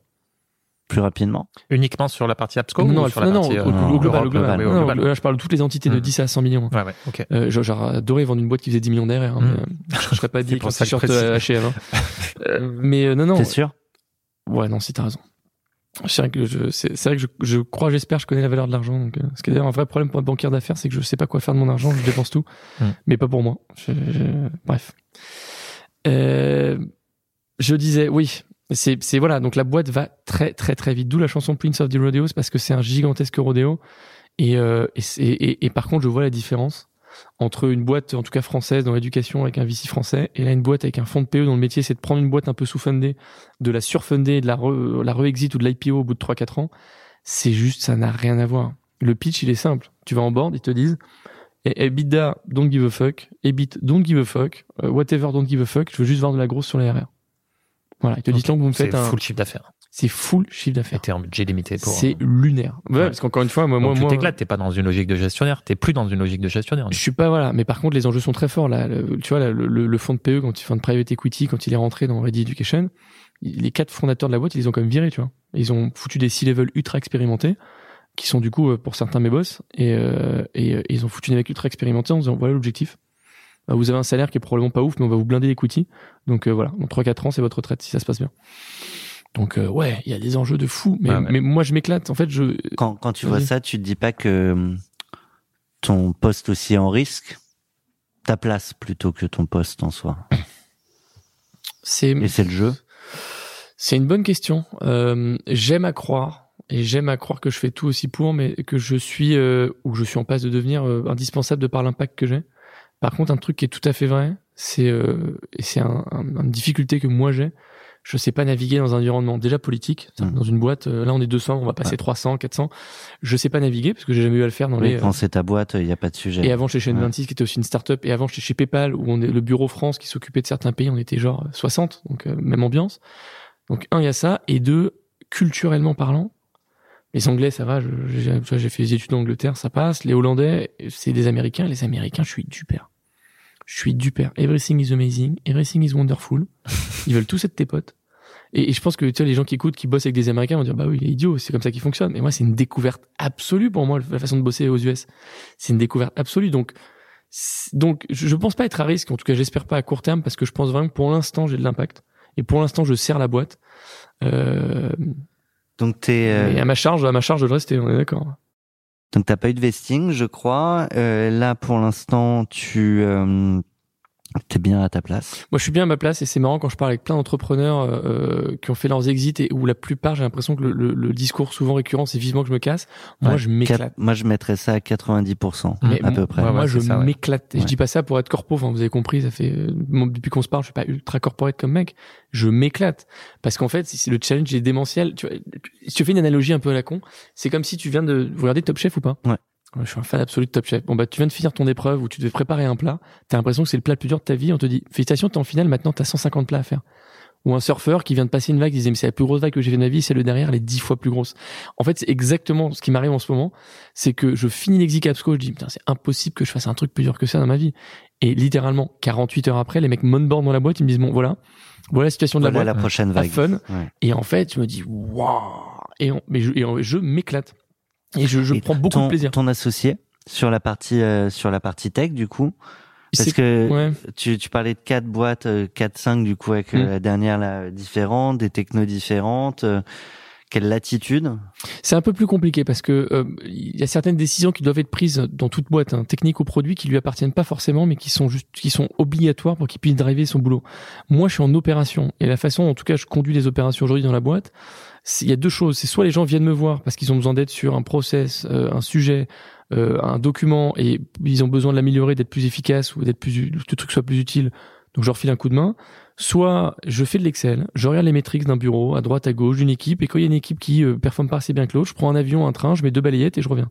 plus rapidement. Uniquement sur la partie Absco non, ou non, sur non, la non, partie au, euh, global, au global. oui, au Non, global. là, je parle de toutes les entités de Mm. 10 à 100 millions. Ouais, ouais, ok. Euh, j'aurais adoré vendre une boîte qui faisait 10 millions d'ARR. Hein, Mm. je serais pas dit pour t-shirt H&M. hein. Euh, mais euh, non, non. T'es sûr? Ouais, non, si t'as raison. C'est vrai que je, c'est, c'est vrai que je, je crois, j'espère, je connais la valeur de l'argent. Donc, euh, ce qui est d'ailleurs un vrai problème pour un banquier d'affaires, c'est que je sais pas quoi faire de mon argent, je dépense tout, Mm. mais pas pour moi. Je- je- bref. Euh, je disais, oui, c'est, c'est voilà. Donc la boîte va très, très, très vite. D'où la chanson Prince of the Rodeos parce que c'est un gigantesque rodéo. Et, euh, et, et, et par contre, je vois la différence entre une boîte, en tout cas française, dans l'éducation avec un VC français, et là une boîte avec un fonds de PE dont le métier c'est de prendre une boîte un peu sous-fundée, de la surfunder, de la re, la re-exit ou de l'IPO au bout de 3-4 ans. C'est juste, ça n'a rien à voir. Le pitch, il est simple. Tu vas en board, ils te disent, eh, EBITDA, don't give a fuck, EBIT, don't give a fuck, euh, whatever, don't give a fuck, je veux juste vendre de la grosse sur les RR. Voilà, ils te disent, donc vous me faites un, full chiffre d'affaires. C'est full chiffre d'affaires. t'es en budget limité pour. C'est lunaire. Ouais, Ouais. parce qu'encore une fois, moi, Donc moi, tu t'éclates, t'es pas dans une logique de gestionnaire, t'es plus dans une logique de gestionnaire. Je suis pas voilà, mais par contre les enjeux sont très forts là. Le- tu vois là, le, le, le fonds de PE quand il fait de private equity, quand il est rentré dans Ready Education, les quatre fondateurs de la boîte, ils les ont quand même virés, tu vois. Ils ont foutu des C-level ultra expérimentés, qui sont du coup euh, pour certains mes boss, et, euh, et, euh, ils ont foutu des mecs ultra expérimentés en disant voilà l'objectif. Euh, Vous avez un salaire qui est probablement pas ouf, mais on va vous blinder l'equity. Donc euh, voilà, dans 3-4 ans, c'est votre retraite si ça se passe bien. Donc euh, ouais, il y a des enjeux de fou, mais, Ouais, mais moi je m'éclate. En fait, je Quand, quand tu vois ça, tu te dis pas que hum, ton poste aussi est en risque, ta place plutôt que ton poste en soi? c'est Et c'est le jeu? C'est une bonne question. Euh, j'aime à croire, et j'aime à croire que je fais tout aussi pour, mais que je suis, euh, ou que je suis en passe de devenir euh, indispensable de par l'impact que j'ai. Par contre, un truc qui est tout à fait vrai, c'est, euh, et c'est un, un- une difficulté que moi j'ai, je sais pas naviguer dans un environnement déjà politique, Mhm. dans une boîte, euh, là on est 200, on va passer Ouais. 300, 400, je sais pas naviguer, parce que j'ai jamais eu à le faire dans Oui, les... euh, quand c'est ta boîte, il n'y a pas de sujet. et avant chez Chaîne Ouais. 26 qui était aussi une start-up et avant j'étais chez PayPal où on est le bureau France qui s'occupait de certains pays, on était genre 60, donc euh, même ambiance. Donc un il y a ça et deux culturellement parlant, les Anglais ça va, j'ai fait des études en Angleterre, ça passe, les Hollandais c'est des Américains, les Américains je suis du père. Je suis du père. Everything is amazing, everything is wonderful. Ils veulent tous être tes potes. Et, et je pense que tu vois, les gens qui écoutent, qui bossent avec des Américains vont dire bah oui, il est idiot, c'est comme ça qu'il fonctionne. Et moi, c'est une découverte absolue pour moi la façon de bosser aux US. C'est une découverte absolue. Donc, donc, je pense pas être à risque. En tout cas, j'espère pas à court terme parce que je pense vraiment que pour l'instant, j'ai de l'impact. Et pour l'instant, je sers la boîte. Euh, Donc t'es, euh, et à ma charge, à ma charge de le rester. On est d'accord. donc t'as pas eu de vesting, je crois. Euh, là, pour l'instant, tu, euh, T'es bien à ta place. Moi, je suis bien à ma place et c'est marrant quand je parle avec plein d'entrepreneurs euh, euh, qui ont fait leurs exits et où la plupart, j'ai l'impression que le, le- le discours souvent récurrent, c'est vivement que je me casse. Moi, Ouais, je m'éclate. Quatre- Moi, je mettrais ça à 90%, Mais à peu près. ouais, moi, je m'éclate. Je dis pas ça pour être corpo. Enfin, vous avez compris, ça fait euh, depuis qu'on se parle, je suis pas ultra corporate comme mec. Je m'éclate parce qu'en fait, le challenge est démentiel. Tu vois, si tu fais une analogie un peu à la con, c'est comme si tu viens de vous regardez Top Chef ou pas? Ouais. Je suis un fan absolu de Top Chef. Bon bah, tu viens de finir ton épreuve où tu devais préparer un plat. T'as l'impression que c'est le plat le plus dur de ta vie. On te dit félicitations, t'es en finale. Maintenant, t'as 150 plats à faire. Ou un surfeur qui vient de passer une vague, il disait mais c'est la plus grosse vague que j'ai fait de ma vie, c'est le derrière, elle est dix fois plus grosse. En fait, c'est exactement ce qui m'arrive en ce moment, c'est que je finis l'exi Capsco, je dis putain c'est impossible que je fasse un truc plus dur que ça dans ma vie. Et littéralement 48 heures après, les mecs monboard dans la boîte, ils me disent bon voilà, voilà la situation de Voilà la la boîte, prochaine à vague. fun. Ouais. Et en fait, je me dis waouh, et, on- mais je, et on- je m'éclate et je, je Et prends beaucoup ton, de plaisir. Ton associé sur la partie euh, sur la partie tech du coup, parce que ouais. tu, tu parlais de quatre boîtes, euh, quatre cinq du coup avec euh, Mm. la dernière là différente, des technos différentes. Quelle latitude? C'est un peu plus compliqué parce que euh, il y a certaines décisions qui doivent être prises dans toute boîte, hein, technique ou produit, qui lui appartiennent pas forcément, mais qui sont juste, qui sont obligatoires pour qu'il puisse driver son boulot. Moi, je suis en opération et la façon, en tout cas, je conduis les opérations aujourd'hui dans la boîte. Il y a deux choses. C'est soit les gens viennent me voir parce qu'ils ont besoin d'aide sur un process, euh, un sujet, euh, un document et ils ont besoin de l'améliorer, d'être plus efficace ou d'être plus, que le truc soit plus utile. Donc je leur file un coup de main. Soit je fais de l'Excel, je regarde les métriques d'un bureau, à droite, à gauche, d'une équipe, et quand il y a une équipe qui euh, performe pas assez bien que l'autre, je prends un avion, un train, je mets deux balayettes et je reviens.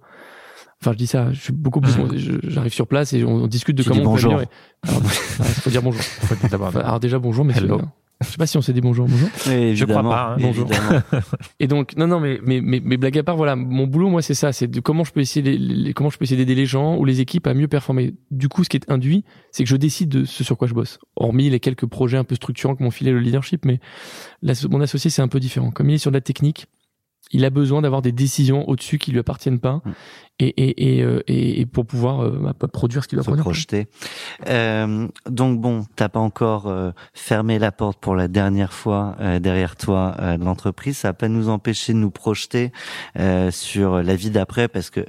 Enfin, je dis ça, je suis beaucoup plus. J'arrive sur place et on, on discute de Tu comment dis on peut bonjour. améliorer. Alors, faut dire bonjour. Enfin, alors déjà bonjour, messieurs. Hello. Je sais pas si on s'est dit bonjour, bonjour. Je crois pas, hein. Bonjour. Et donc non non mais mais mais, mais blague à part voilà mon boulot moi c'est ça c'est de comment je peux essayer les- les- comment je peux essayer d'aider les gens ou les équipes à mieux performer. Du coup ce qui est induit c'est que je décide de ce sur quoi je bosse. Hormis les quelques projets un peu structurants que m'ont filé le leadership mais mon associé c'est un peu différent. Comme il est sur de la technique il a besoin d'avoir des décisions au-dessus qui lui appartiennent pas Mm. et, et, et, euh, et, et pour pouvoir euh, bah, produire ce qu'il doit se produire. projeter. Euh, donc bon, t'as pas encore euh, fermé la porte pour la dernière fois euh, derrière toi euh, de l'entreprise. Ça va pas nous empêcher de nous projeter euh, sur la vie d'après parce que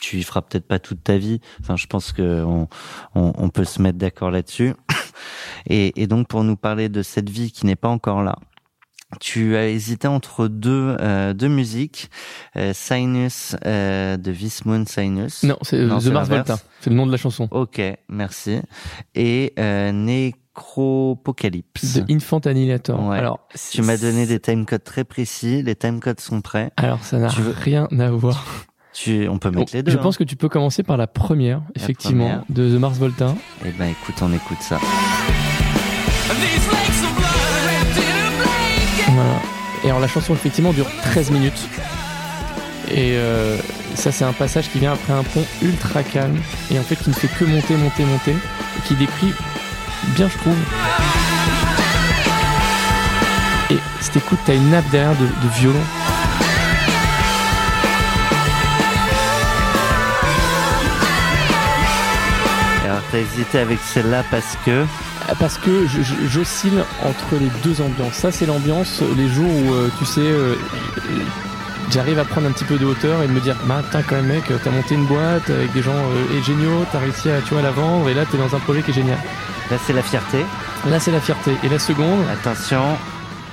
tu y feras peut-être pas toute ta vie. Enfin, je pense que on, on, on peut se mettre d'accord là-dessus. Et, et donc pour nous parler de cette vie qui n'est pas encore là. Tu as hésité entre deux euh, deux musiques, euh, Sinus euh, de Vismund Sinus. Non, c'est euh, The Mars. Volta. C'est le nom de la chanson. Ok, merci. Et euh, Necropocalypse. De Infant Annihilator. Ouais. Alors, Tu m'as donné des timecodes très précis. Les timecodes sont prêts. Alors, ça n'a veux- rien à voir. Tu, on peut mettre les deux. Je pense que tu peux commencer par la première, effectivement, première. de The Mars Volta. Eh ben, écoute, on écoute ça. Et alors, la chanson, effectivement, dure 13 minutes. Et euh, ça, c'est un passage qui vient après un pont ultra calme. Et en fait, qui ne fait que monter, monter, monter. Et qui décrit bien, je trouve. Et si t'écoutes, t'as une nappe derrière de, violon. Alors, t'as hésité avec celle-là parce que. Parce que j'oscille entre les deux ambiances. Ça, c'est l'ambiance les jours où, euh, tu sais, euh, j'arrive à prendre un petit peu de hauteur et de me dire, bah, putain, quand même, mec, t'as monté une boîte avec des gens euh, et géniaux, t'as réussi à, tu vois, à la vendre et là, t'es dans un projet qui est génial. Là, c'est la fierté. Là, c'est la fierté. Et la seconde, Attention.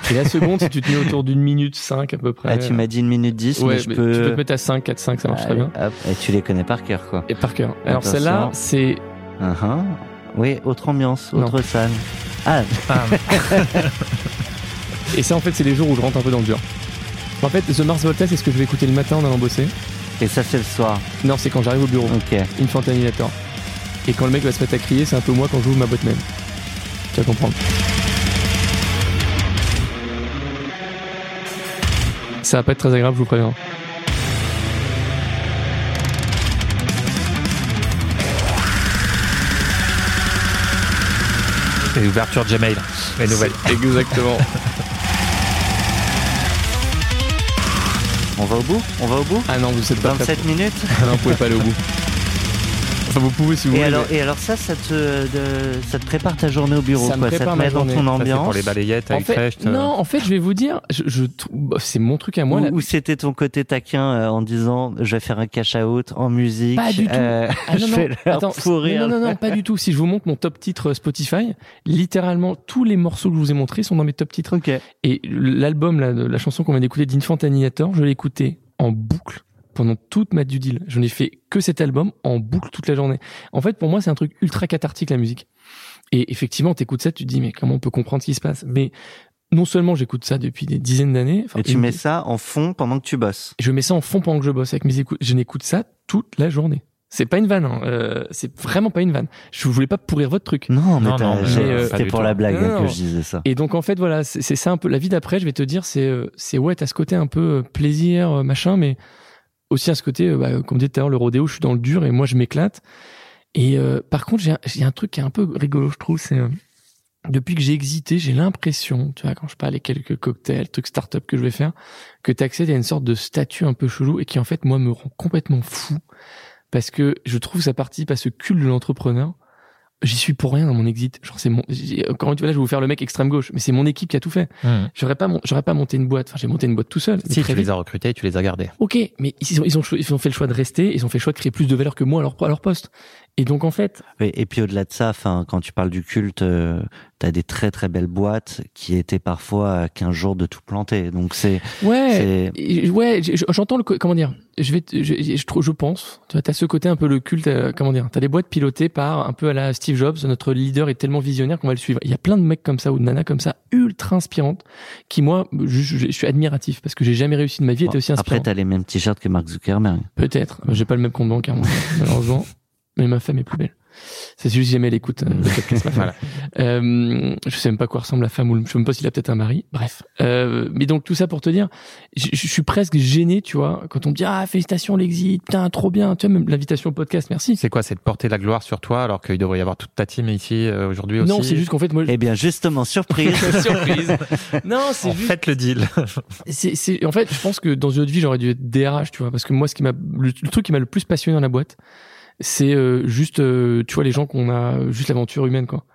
et la seconde, si tu te mets autour d'une minute cinq à peu près. Ah, tu m'as dit une minute dix, ouais, mais je mais peux. tu peux te mettre à 5, 4, 5, ça marche très bien. hop. Et tu les connais par cœur, quoi. Et par cœur. Alors, celle-là, c'est, Uh-huh. Oui, autre ambiance, autre salle. Ah, et ça, en fait, c'est les jours où je rentre un peu dans le dur. En fait, The Mars Volta, c'est ce que je vais écouter le matin en allant bosser. et ça, c'est le soir. Non, c'est quand j'arrive au bureau. Ok. Infant Annihilator. Et quand le mec va se mettre à crier, c'est un peu moi quand j'ouvre ma boîte mail. Tu vas comprendre. Ça va pas être très agréable, je vous préviens. Et l'ouverture Gmail, les nouvelles. Exactement. On va au bout? On va au bout? Ah non, vous êtes pas prêts. 27 minutes? Ah non, vous pouvez pas aller au bout. Enfin, vous pouvez si vous Et voulez. alors, et alors ça, ça te, de- ça te prépare ta journée au bureau, Ça me quoi. Ça te ma met dans ton Ça, Ça, ambiance. pour les balayettes en avec fait, Frecht, euh, non, en fait, je vais vous dire, je, je c'est mon truc à moi. Ou, là. ou c'était ton côté taquin euh, en disant je vais faire un cash out en musique. Pas du tout. euh, Ah, non, je non. Attends, non, non, non, pas du tout. Si je vous montre mon top titre Spotify, littéralement tous les morceaux que je vous ai montrés sont dans mes top titres. Ok. Et l'album, là, de la chanson qu'on vient d'écouter d'Infantaniator, je l'ai écouté en boucle pendant toute ma due deal. Je n'ai fait que cet album en boucle toute la journée. En fait, pour moi, c'est un truc ultra cathartique, la musique. Et effectivement, t'écoutes ça, tu te dis, mais comment on peut comprendre ce qui se passe? Mais non seulement j'écoute ça depuis des dizaines d'années. Et tu mets ça en fond pendant que tu bosses? je mets ça en fond pendant que je bosse avec mes écoutes. Je n'écoute ça toute la journée. C'est pas une vanne, hein. euh, c'est vraiment pas une vanne. Je voulais pas pourrir votre truc. Non, mais, Non, euh, c'était pour tout. la blague Non, hein, non. que je disais ça. Et donc en fait voilà, c'est c'est ça un peu la vie d'après. Je vais te dire, c'est euh, c'est ouais, t'as ce côté un peu euh, plaisir euh, machin, mais aussi à ce côté, euh, bah, comme disait tout à l'heure, le rodéo, je suis dans le dur et moi je m'éclate. Et euh, par contre, j'ai un, truc qui est un peu rigolo, je trouve, c'est euh, depuis que j'ai exité, j'ai l'impression, tu vois, quand je parle des quelques cocktails, trucs start-up que je vais faire, que t'accèdes à une sorte de statut un peu chelou et qui en fait moi me rend complètement fou parce que je trouve ça participe à ce culte de l'entrepreneur. J'y suis pour rien dans mon exit. Genre c'est mon. Encore une fois là, je vais vous faire le mec extrême gauche, mais c'est mon équipe qui a tout fait. hmm. J'aurais pas, mon- j'aurais pas monté une boîte. Enfin, j'ai monté une boîte tout seul. Si tu les as recrutés, tu les as gardés. Ok, mais ils ont, ils ont, ils ont fait le choix de rester. Ils ont fait le choix de créer plus de valeur que moi à leur, à leur poste. Et donc en fait, Oui, et puis au-delà de ça, enfin, quand tu parles du culte, euh, t'as des très très belles boîtes qui étaient parfois à 15 jours de tout planter. Donc c'est, ouais, Ouais, j'entends le co- comment dire. Je vais, je, je, trouve- je pense. Tu vois, t'as ce côté un peu le culte. euh, comment dire T'as des boîtes pilotées par un peu à la Steve Jobs. Notre leader est tellement visionnaire qu'on va le suivre. Il y a plein de mecs comme ça ou de nanas comme ça, ultra inspirantes, qui moi, je, je- suis admiratif parce que j'ai jamais réussi de ma vie à être aussi après inspirant. t'as les mêmes t-shirts que Mark Zuckerberg. Peut-être. J'ai pas le même compte bancaire, moi, malheureusement. Mais ma femme est plus belle. C'est juste si jamais elle écoute euh, le podcast, ma femme. Euh, je sais même pas quoi ressemble la femme ou le- je sais même pas s'il a peut-être un mari. Bref. Euh, mais donc tout ça pour te dire, je, je suis presque gêné, tu vois, quand on me dit ah félicitations l'exit, putain trop bien, tu vois même l'invitation au podcast, merci. C'est quoi C'est de porter la gloire sur toi alors qu'il devrait y avoir toute ta team ici euh, aujourd'hui aussi Non, c'est juste qu'en fait moi. je- Eh bien, justement, surprise. Surprise. Non, c'est En juste. fait le deal. c'est, c'est, en fait, je pense que dans une autre vie, j'aurais dû être DRH, tu vois, parce que moi, ce qui m'a, le, le truc qui m'a le plus passionné dans la boîte, c'est euh, juste, euh, tu vois, les gens qu'on a, juste l'aventure humaine, quoi.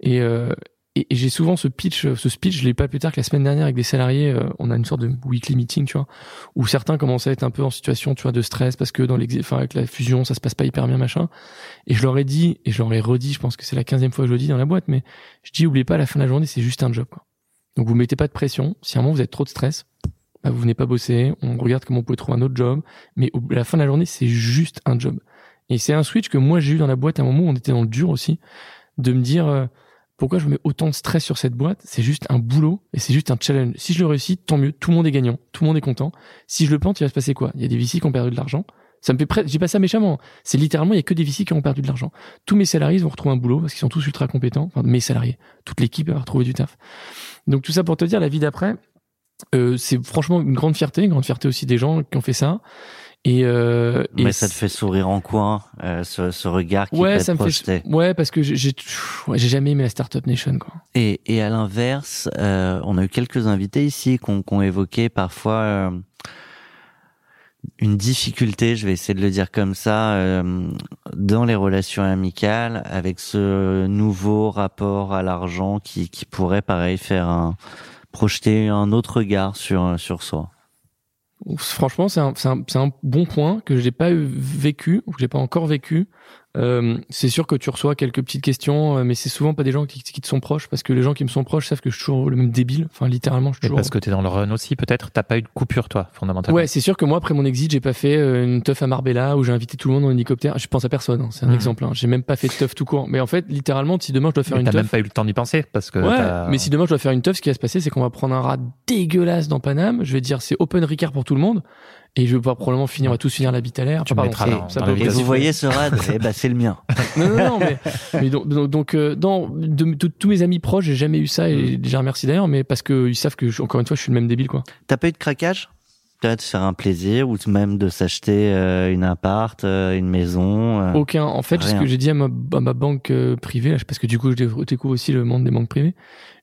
Et, euh, et, et j'ai souvent ce pitch, ce speech, je l'ai pas plus tard que la semaine dernière avec des salariés. on a une sorte de weekly meeting, tu vois, où certains commencent à être un peu en situation, tu vois, de stress parce que dans l'exi- enfin, avec la fusion, ça se passe pas hyper bien, machin. Et je leur ai dit, et je leur ai redit, je pense que c'est la quinzième fois que je le dis dans la boîte, mais je dis, oubliez pas, à la fin de la journée, c'est juste un job, quoi. Donc vous mettez pas de pression. Si à un moment vous avez trop de stress, bah, vous venez pas bosser, on regarde comment on peut trouver un autre job, mais à la fin de la journée, c'est juste un job. Et c'est un switch que moi j'ai eu dans la boîte à un moment où on était dans le dur aussi, de me dire euh, pourquoi je mets autant de stress sur cette boîte, c'est juste un boulot et c'est juste un challenge. Si je le réussis, tant mieux, tout le monde est gagnant, tout le monde est content. Si je le plante, il va se passer quoi? Il y a des VC qui ont perdu de l'argent. Ça me fait presque, j'ai pas ça méchamment. C'est littéralement, il y a que des VC qui ont perdu de l'argent. Tous mes salariés vont retrouver un boulot parce qu'ils sont tous ultra compétents. Enfin, mes salariés, toute l'équipe va retrouver du taf. Donc tout ça pour te dire, la vie d'après, euh, c'est franchement une grande fierté, une grande fierté aussi des gens qui ont fait ça. Et, euh, et Mais ça te fait sourire en coin, euh, ce, ce regard qui ouais, ça me projeté. fait ouais parce que j'ai j'ai ouais, jamais aimé la startup nation quoi. Et, et à l'inverse, euh, on a eu quelques invités ici qui ont, qui ont évoqué parfois euh, une difficulté, je vais essayer de le dire comme ça, euh, dans les relations amicales avec ce nouveau rapport à l'argent qui, qui pourrait, pareil, faire un, projeter un autre regard sur, sur soi. Franchement, c'est un, un, un bon point que j'ai pas vécu ou que j'ai pas encore vécu. Euh, c'est sûr que tu reçois quelques petites questions, euh, mais c'est souvent pas des gens qui, qui te sont proches parce que les gens qui me sont proches savent que je suis toujours le même débile. Enfin, littéralement, je suis Et toujours. parce que t'es dans le run aussi, peut-être. T'as pas eu de coupure, toi, fondamentalement. Ouais, c'est sûr que moi, après mon exit, j'ai pas fait euh, une teuf à Marbella où j'ai invité tout le monde en hélicoptère. Je pense à personne, hein, c'est un Mhm. exemple. Hein. J'ai même pas fait de teuf tout court. Mais en fait, littéralement, si demain je dois faire Mais une t'as teuf. même pas eu le temps d'y penser parce que. Ouais, t'as- mais si demain je dois faire une teuf, ce qui va se passer, c'est qu'on va prendre un rat dégueulasse dans Paname. Je vais dire c'est open Ricard pour tout le monde. Et je vais pouvoir probablement finir, on va tous finir l'habit à l'air. Tu pardon, mettras dans- ça dans peut- Et vous voyez ce rad Eh ben, c'est le mien. non, non, non, mais, mais donc, donc, euh, dans de, de- tous mes amis proches, j'ai jamais eu ça et Mm. déjà remercie d'ailleurs, mais parce que ils savent que je- encore une fois, je suis le même débile quoi. T'as pas eu de craquage? Peut-être faire un plaisir ou même de s'acheter euh, une appart, euh, une maison. euh. Aucun. En fait, ce que j'ai dit à ma, à ma banque euh, privée, là, parce que du coup, je découvre aussi le monde des banques privées,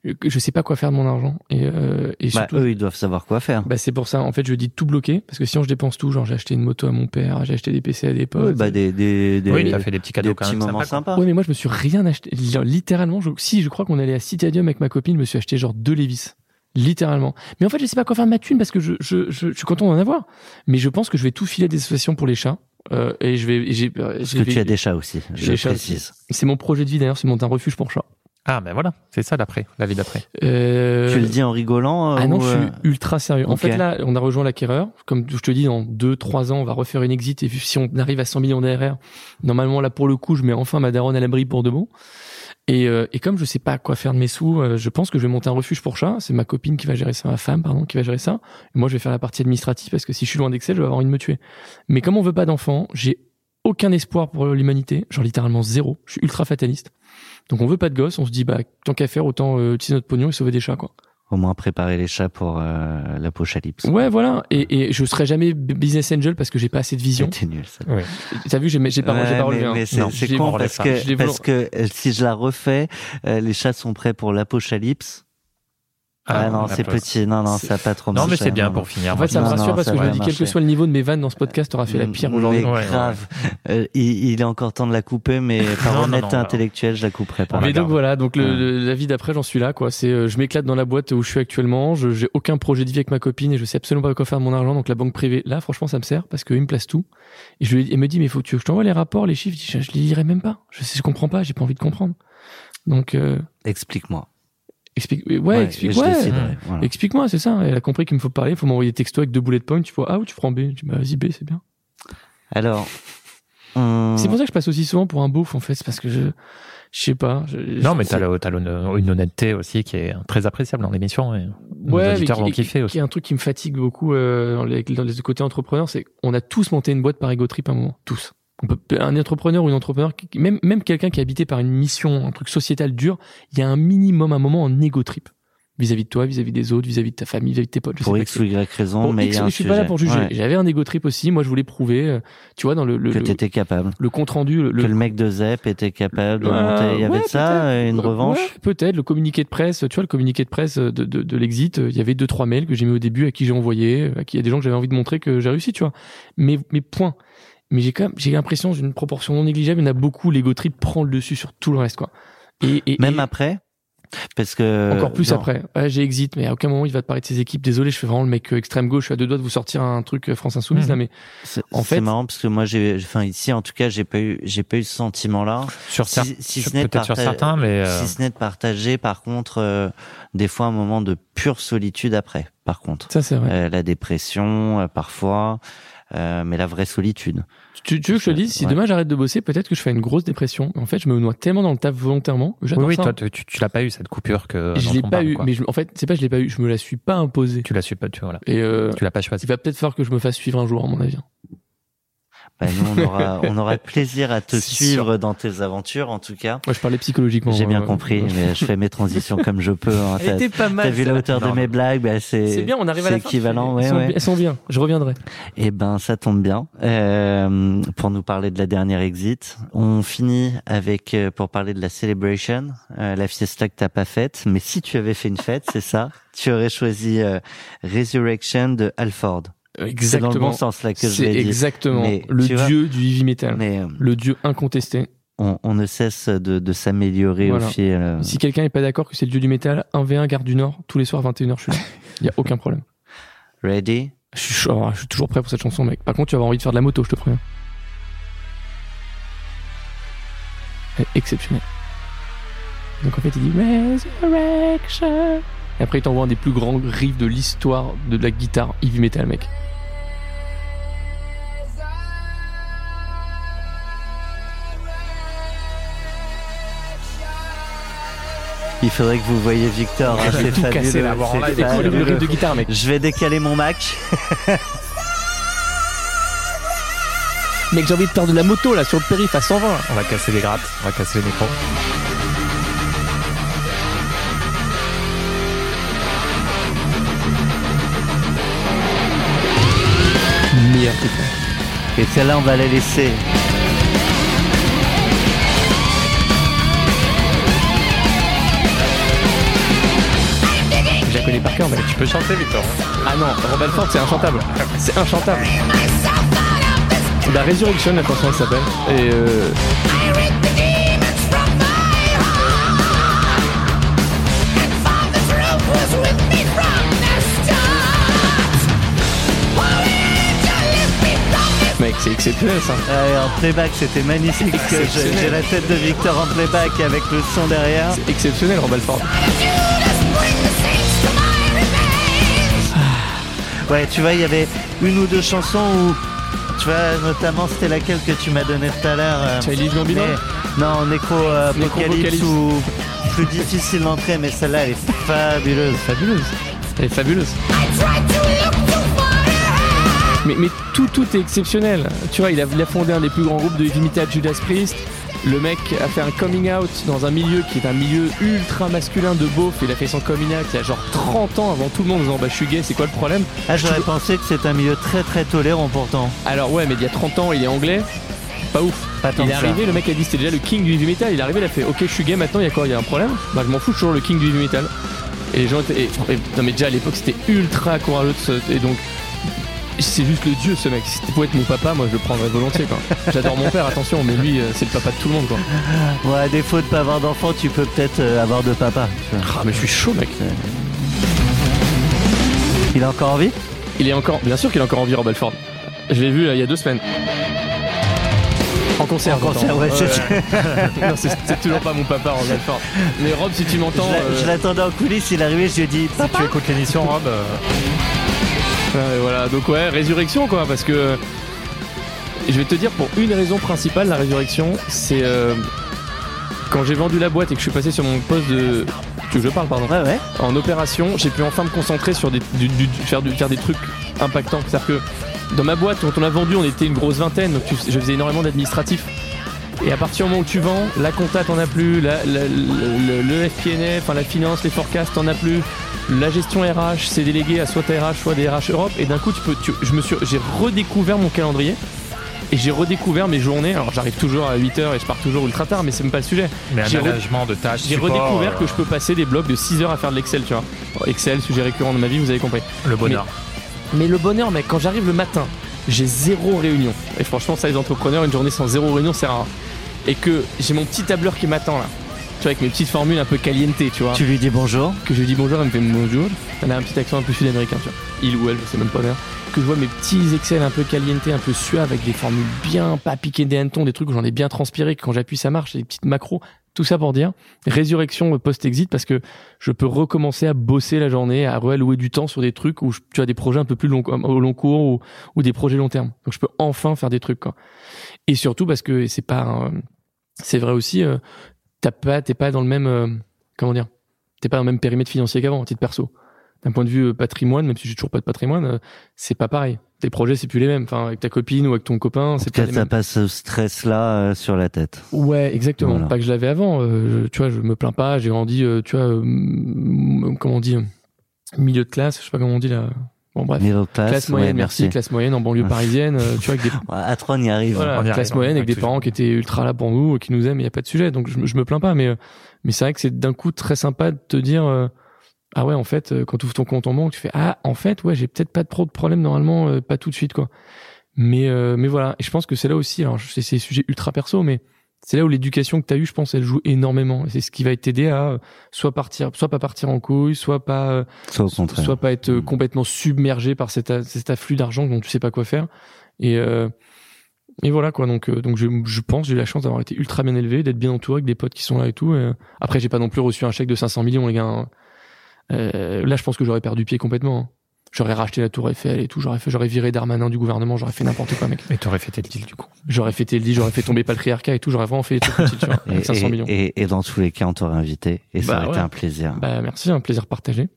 euh, que je sais pas quoi faire de mon argent. Et, euh, et Bah, surtout, eux, ils doivent savoir quoi faire. bah, c'est pour ça. En fait, je dis tout bloquer, parce que sinon je dépense tout. Genre, j'ai acheté une moto à mon père, j'ai acheté des PC à des potes. Ouais, bah, des, des, des, Oui, t'as fait des petits cadeaux des quand petits même moments sympas. Ouais, mais moi, je me suis rien acheté. Genre, littéralement, je, si, je crois qu'on allait à Citadium avec ma copine, je me suis acheté genre deux Levis. Littéralement. Mais en fait, je sais pas quoi faire de ma thune parce que je, je, je, je suis content d'en avoir. Mais je pense que je vais tout filer à des associations pour les chats. Euh, et je vais, et j'ai, euh, Parce je que tu as des chats aussi, je chats précise. C'est mon projet de vie d'ailleurs, c'est monter un refuge pour chats. Ah, ben voilà, c'est ça d'après, la vie d'après. Euh, Tu le dis en rigolant euh, Ah non, ou, je euh, suis ultra sérieux. En fait, là, on a rejoint l'acquéreur. Comme je te dis, dans deux, trois ans, on va refaire une exit. Et si on arrive à 100 millions d'ARR, normalement, là, pour le coup, je mets enfin ma daronne à l'abri pour de bon. Et, euh, et comme je sais pas quoi faire de mes sous, euh, je pense que je vais monter un refuge pour chats. C'est ma copine qui va gérer ça, ma femme, pardon, qui va gérer ça. Et moi, je vais faire la partie administrative parce que si je suis loin d'Excel, je vais avoir envie de me tuer. Mais comme on veut pas d'enfants, j'ai aucun espoir pour l'humanité. Genre littéralement zéro. Je suis ultra fataliste. Donc on veut pas de gosses. On se dit, bah, tant qu'à faire, autant euh, utiliser notre pognon et sauver des chats, quoi. Au moins préparer les chats pour euh, l'apocalypse. Ouais, voilà. Et, et je serai jamais business angel parce que j'ai pas assez de vision. C'était nul ça. T'as vu, j'ai j'ai pas, j'ai Ouais, pas relevé. mais, hein. mais c'est con parce que, parce que euh, si je la refais, euh, les chats sont prêts pour l'apocalypse. Ah, non, c'est petit, non, non, C'est- ça a pas trop Non, mais c'est bien non, pour finir. En fait, ça me Non, rassure parce que je me dis, quel que soit le niveau de mes vannes dans ce podcast, t'auras fait la pire Mais aujourd'hui. Ouais. grave. Euh, il, il est encore temps de la couper, mais par honnêteté intellectuelle, je la couperai pas. Mais donc garde. voilà, donc le, la vie d'après, j'en suis là, quoi. C'est, euh, je m'éclate dans la boîte où je suis actuellement. Je j'ai aucun projet de vie avec ma copine et je sais absolument pas quoi faire de mon argent. Donc la banque privée, là, franchement, ça me sert parce qu'il me place tout. Et je lui, il me dit, mais faut que tu- je t'envoie les rapports, les chiffres. Je les lirai même pas. Je sais, je comprends pas. J'ai pas envie de comprendre. Donc euh, Explique-moi. Explique, ouais, explique, ouais. voilà. Explique-moi, c'est ça. Elle a compris qu'il me faut parler. Il faut m'envoyer des textos avec deux bullet points. Tu vois A ou tu prends B. Je dis, bah, vas-y, B, c'est bien. Alors, on- C'est pour ça que je passe aussi souvent pour un beauf, en fait. C'est parce que je, je sais pas. je- Non, mais t'as le- t'as une honnêteté aussi qui est très appréciable dans l'émission. Et Ouais, mais auditeurs qui- vont qui- kiffer qui aussi. est un truc qui me fatigue beaucoup euh, dans, les, dans les côtés entrepreneurs, c'est qu'on a tous monté une boîte par ego trip à un moment, tous. Un entrepreneur ou une entrepreneur, même même quelqu'un qui est habité par une mission, un truc sociétal dur, il y a un minimum, un moment en ego trip vis-à-vis de toi, vis-à-vis des autres, vis-à-vis de ta famille, vis-à-vis de tes potes. je pour sais X ou Y raison, Pour mais X, y a un je suis pas là pour juger. Ouais, J'avais un ego trip aussi. Moi, je voulais prouver, euh, tu vois, dans le le, que le, t'étais capable. le compte rendu, le, que le mec de Zep était capable de Ouais, monter. Il y avait ouais, ça, peut-être. une Euh, revanche. ouais, Peut-être le communiqué de presse. Tu vois le communiqué de presse de, de, de l'exit. euh, Il y avait deux trois mails que j'ai mis au début à qui j'ai envoyé, à qui il y a des gens que j'avais envie de montrer que j'ai réussi. Tu vois. Mais mais point. Mais j'ai quand même j'ai l'impression d'une proportion non négligeable. Il y en a beaucoup. L'ego trip prend le dessus sur tout le reste quoi. Et, et- Même et après, parce que encore plus non, après. Ouais, j'ai exit, mais à aucun moment il va te parler de ses équipes. Désolé, je fais vraiment le mec euh, extrême gauche. Je suis à deux doigts de vous sortir un truc euh, France Insoumise Mhm. là, mais C'est En c'est fait- marrant parce que moi j'ai, enfin ici en tout cas j'ai pas eu, j'ai pas eu ce sentiment-là. Sur Si, si ce n'est parta- certains, mais euh, si ce n'est de partager par contre euh, des fois un moment de pure solitude après. Par contre, ça c'est vrai. Euh, la dépression euh, parfois, euh, mais la vraie solitude. Tu, tu veux que je te dise, si Ouais. demain j'arrête de bosser, peut-être que je fais une grosse dépression. En fait, je me noie tellement dans le taf volontairement que oui, oui, ça. toi, tu, tu- tu l'as pas eu cette coupure que. Je l'ai pas parle, eu, quoi. mais je- en fait, c'est pas je l'ai pas eu, je me la suis pas imposée. Tu l'as su pas, tu voilà. Et euh, Tu l'as pas choisi. il va peut-être falloir que je me fasse suivre un jour, à mon avis. Bah, nous on aura, on aura plaisir à te suivre dans tes aventures en tout cas. Moi, je parlais psychologiquement. J'ai bien euh, compris, euh, mais je fais mes transitions comme je peux. Hein. Elle était pas mal. T'as vu la hauteur de mes blagues, bah c'est C'est bien, on arrive à la c'est fin. équivalent, Elles ouais, sont, ouais. elles sont bien. Je reviendrai. Eh ben, ça tombe bien. Euh, pour nous parler de la dernière exit, on finit avec euh, pour parler de la celebration, euh, la fiesta que t'as pas faite. Mais si tu avais fait une fête, c'est ça, tu aurais choisi euh, Resurrection de Alford. C'est dans le Exactement. bon sens là que je C'est l'ai dit. exactement Mais le vois- dieu du heavy metal. Mais euh, Le dieu incontesté. on, on ne cesse de, de s'améliorer Voilà. au fil. euh, Si quelqu'un est pas d'accord que c'est le dieu du métal, 1v1 Gare du Nord, tous les soirs 21h, je suis là. Il y a aucun problème. Ready? Je suis, chaud, je suis toujours prêt pour cette chanson, mec. Par contre, tu vas avoir envie de faire de la moto, je te préviens. Elle est exceptionnelle. Donc en fait, il dit Resurrection. Et après, il t'envoie un des plus grands riffs de l'histoire de la guitare heavy metal, mec. Il faudrait que vous voyez Victor. hein, c'est fabuleux. là, en live. Le de guitare, mec. Je vais décaler mon Mac. Mec, j'ai envie de faire de la moto là sur le périph' à 120. On va casser les grattes, on va casser les micros. Et celle-là, on va la laisser. Connais par cœur, mais Tu peux chanter, Victor. Ah non, Rob Alford, c'est inchantable. C'est inchantable. La Résurrection, la chanson, elle s'appelle. Et euh, mec, c'est exceptionnel ça. Ouais, en playback, c'était magnifique. J'ai j'ai la tête de Victor en playback avec le son derrière. C'est exceptionnel, Rob Alford. Ouais, tu vois, il y avait une ou deux chansons où, tu vois, notamment c'était laquelle que tu m'as donnée tout à l'heure. euh, Childish Gambino mais- Non, Nécro euh, Apocalypse Nécro-Apocalypse. ou plus difficile d'entrer, mais celle-là elle est fabuleuse. Fabuleuse. Elle est fabuleuse. Mais, mais tout, tout est exceptionnel. Tu vois, il a, il a fondé un des plus grands groupes de metal, Judas Priest. Le mec a fait un coming out dans un milieu qui est un milieu ultra masculin de beauf. Il a fait son coming out il y a genre 30 ans avant tout le monde en disant bah je suis gay, c'est quoi le problème? Ah, j'aurais pensé que c'est un milieu très très tolérant pourtant. Alors ouais, mais il y a 30 ans, il est anglais. Pas ouf. Pas tant Il est que ça. arrivé, le mec a dit c'était déjà le king du heavy metal. Il est arrivé, il a fait ok, je suis gay maintenant, il y a quoi? Il y a un problème? Bah je m'en fous, je suis toujours le king du heavy metal. Et les gens étaient. et- et- non mais déjà à l'époque c'était ultra courageux de se- Et donc. C'est juste le dieu ce mec. Si c'était pour être mon papa, moi je le prendrais volontiers quoi. J'adore mon père, attention, mais lui euh, c'est le papa de tout le monde quoi. Ouais, à défaut de pas avoir d'enfant, tu peux peut-être euh, avoir de papa. Ah mais je suis chaud mec. Il a encore envie? Il est encore. Bien sûr qu'il est encore en vie Rob Alford. Je l'ai vu là, il y a deux semaines. En concert. En concert, ouais, c'est- toujours pas mon papa Rob Alford. Mais Rob, si tu m'entends. euh, je l'attendais en coulisses, il est arrivé, je lui ai dit Si tu écoutes l'émission, Rob, euh, Voilà, donc ouais, résurrection quoi, parce que je vais te dire pour une raison principale, la résurrection, c'est euh, quand j'ai vendu la boîte et que je suis passé sur mon poste de. Tu veux que je parle, pardon? Ouais, ouais. En opération, j'ai pu enfin me concentrer sur des, du- du- du- faire, du- faire des trucs impactants. C'est-à-dire que dans ma boîte, quand on a vendu, on était une grosse vingtaine, donc je faisais énormément d'administratifs. Et à partir du moment où tu vends, la compta t'en as plus, la, la- le, le, le FP&A, enfin la finance, les forecasts t'en as plus, la gestion RH c'est délégué à soit ta RH, soit des RH Europe, et d'un coup tu peux, tu- je me suis, j'ai redécouvert mon calendrier. Et j'ai redécouvert mes journées. Alors j'arrive toujours à 8h et je pars toujours ultra tard, mais c'est même pas le sujet. mais un management de tâches. J'ai redécouvert euh, que je peux passer des blocs de 6 heures à faire de l'Excel, tu vois. Excel, sujet récurrent de ma vie, vous avez compris. Le bonheur. Mais le bonheur, mec, quand j'arrive le matin, j'ai zéro réunion. Et franchement, ça, les entrepreneurs, une journée sans zéro réunion, c'est rare. Et que j'ai mon petit tableur qui m'attend là. Tu vois, avec mes petites formules un peu caliente, tu vois. Tu lui dis bonjour. Que je lui dis bonjour, elle me fait bonjour. Elle a un petit accent un peu sud-américain, tu vois. Il ou elle, je sais même pas d'ailleurs. Que je vois mes petits Excel un peu caliente, un peu suaves, avec des formules bien pas piquées des hannetons, des trucs où j'en ai bien transpiré, que quand j'appuie ça marche, des petites macros. Tout ça pour dire résurrection post-exit parce que je peux recommencer à bosser la journée, à réallouer du temps sur des trucs où je- tu as des projets un peu plus long, au long cours ou, ou des projets long terme. Donc je peux enfin faire des trucs quoi. Et surtout parce que c'est pas, un- c'est vrai aussi, euh, t'as pas, t'es pas dans le même, euh, comment dire, t'es pas dans le même périmètre financier qu'avant, titre perso. D'un point de vue euh, patrimoine, même si j'ai toujours pas de patrimoine, euh, c'est pas pareil. Tes projets, c'est plus les mêmes. Enfin, avec ta copine ou avec ton copain, c'est pas Peut-être les ça mêmes. passe ce stress-là euh, sur la tête. Ouais, exactement. Voilà. Pas que je l'avais avant. euh, je- tu vois, je me plains pas. J'ai grandi, euh, tu vois, euh, comment on dit, milieu de classe. Je sais pas comment on dit là. Bon bref. Middle class, Classe moyenne, ouais, merci. Classe moyenne en banlieue parisienne. euh, tu vois, avec des, Ouais, À trois, on y arrive. voilà, on y classe arrive, moyenne avec des parents qui étaient ultra là pour nous, qui nous aiment. Il y a pas de sujet. Donc je, me- je me plains pas. Mais euh, mais c'est vrai que c'est d'un coup très sympa de te dire. euh, ah ouais, en fait, euh, quand tu ouvres ton compte en banque, tu fais ah en fait ouais, j'ai peut-être pas trop de problème normalement, euh, pas tout de suite quoi. Mais euh, mais voilà, et je pense que c'est là aussi. Alors c'est des sujets ultra perso, mais c'est là où l'éducation que tu as eue, je pense, elle joue énormément. C'est ce qui va t'aider à euh, soit partir, soit pas partir en couille, soit pas, euh, Soit pas être euh, Mm. complètement submergé par cet, afflux d'argent dont tu sais pas quoi faire. Et euh, et voilà quoi. Donc euh, donc je, je pense j'ai eu la chance d'avoir été ultra bien élevé, d'être bien entouré avec des potes qui sont là et tout. Et, après j'ai pas non plus reçu un chèque de 500 millions les gars. hein. Euh, là je pense que j'aurais perdu pied complètement. Hein. J'aurais racheté la tour Eiffel et tout. J'aurais fait, j'aurais viré Darmanin du gouvernement. J'aurais fait n'importe quoi mec. Et t'aurais fait tes deals du coup. J'aurais fait tel dit, j'aurais fait tomber patriarcat et tout. J'aurais vraiment fait des trucs petits, tu vois, Et, avec 500 et- millions. et- et dans tous les cas, on t'aurait invité. Et ça Bah aurait été un plaisir. Bah merci, un plaisir partagé.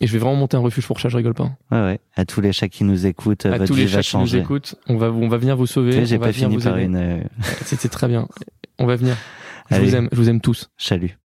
Et je vais vraiment monter un refuge pour chat, je rigole pas. Ouais, ouais. À tous les chats qui nous écoutent, à votre tous les chats qui nous écoutent, on va, on va venir vous sauver. J'ai pas fini par aider. une euh, C'était très bien. On va venir. Je Allez. vous aime, je vous aime tous. chalut.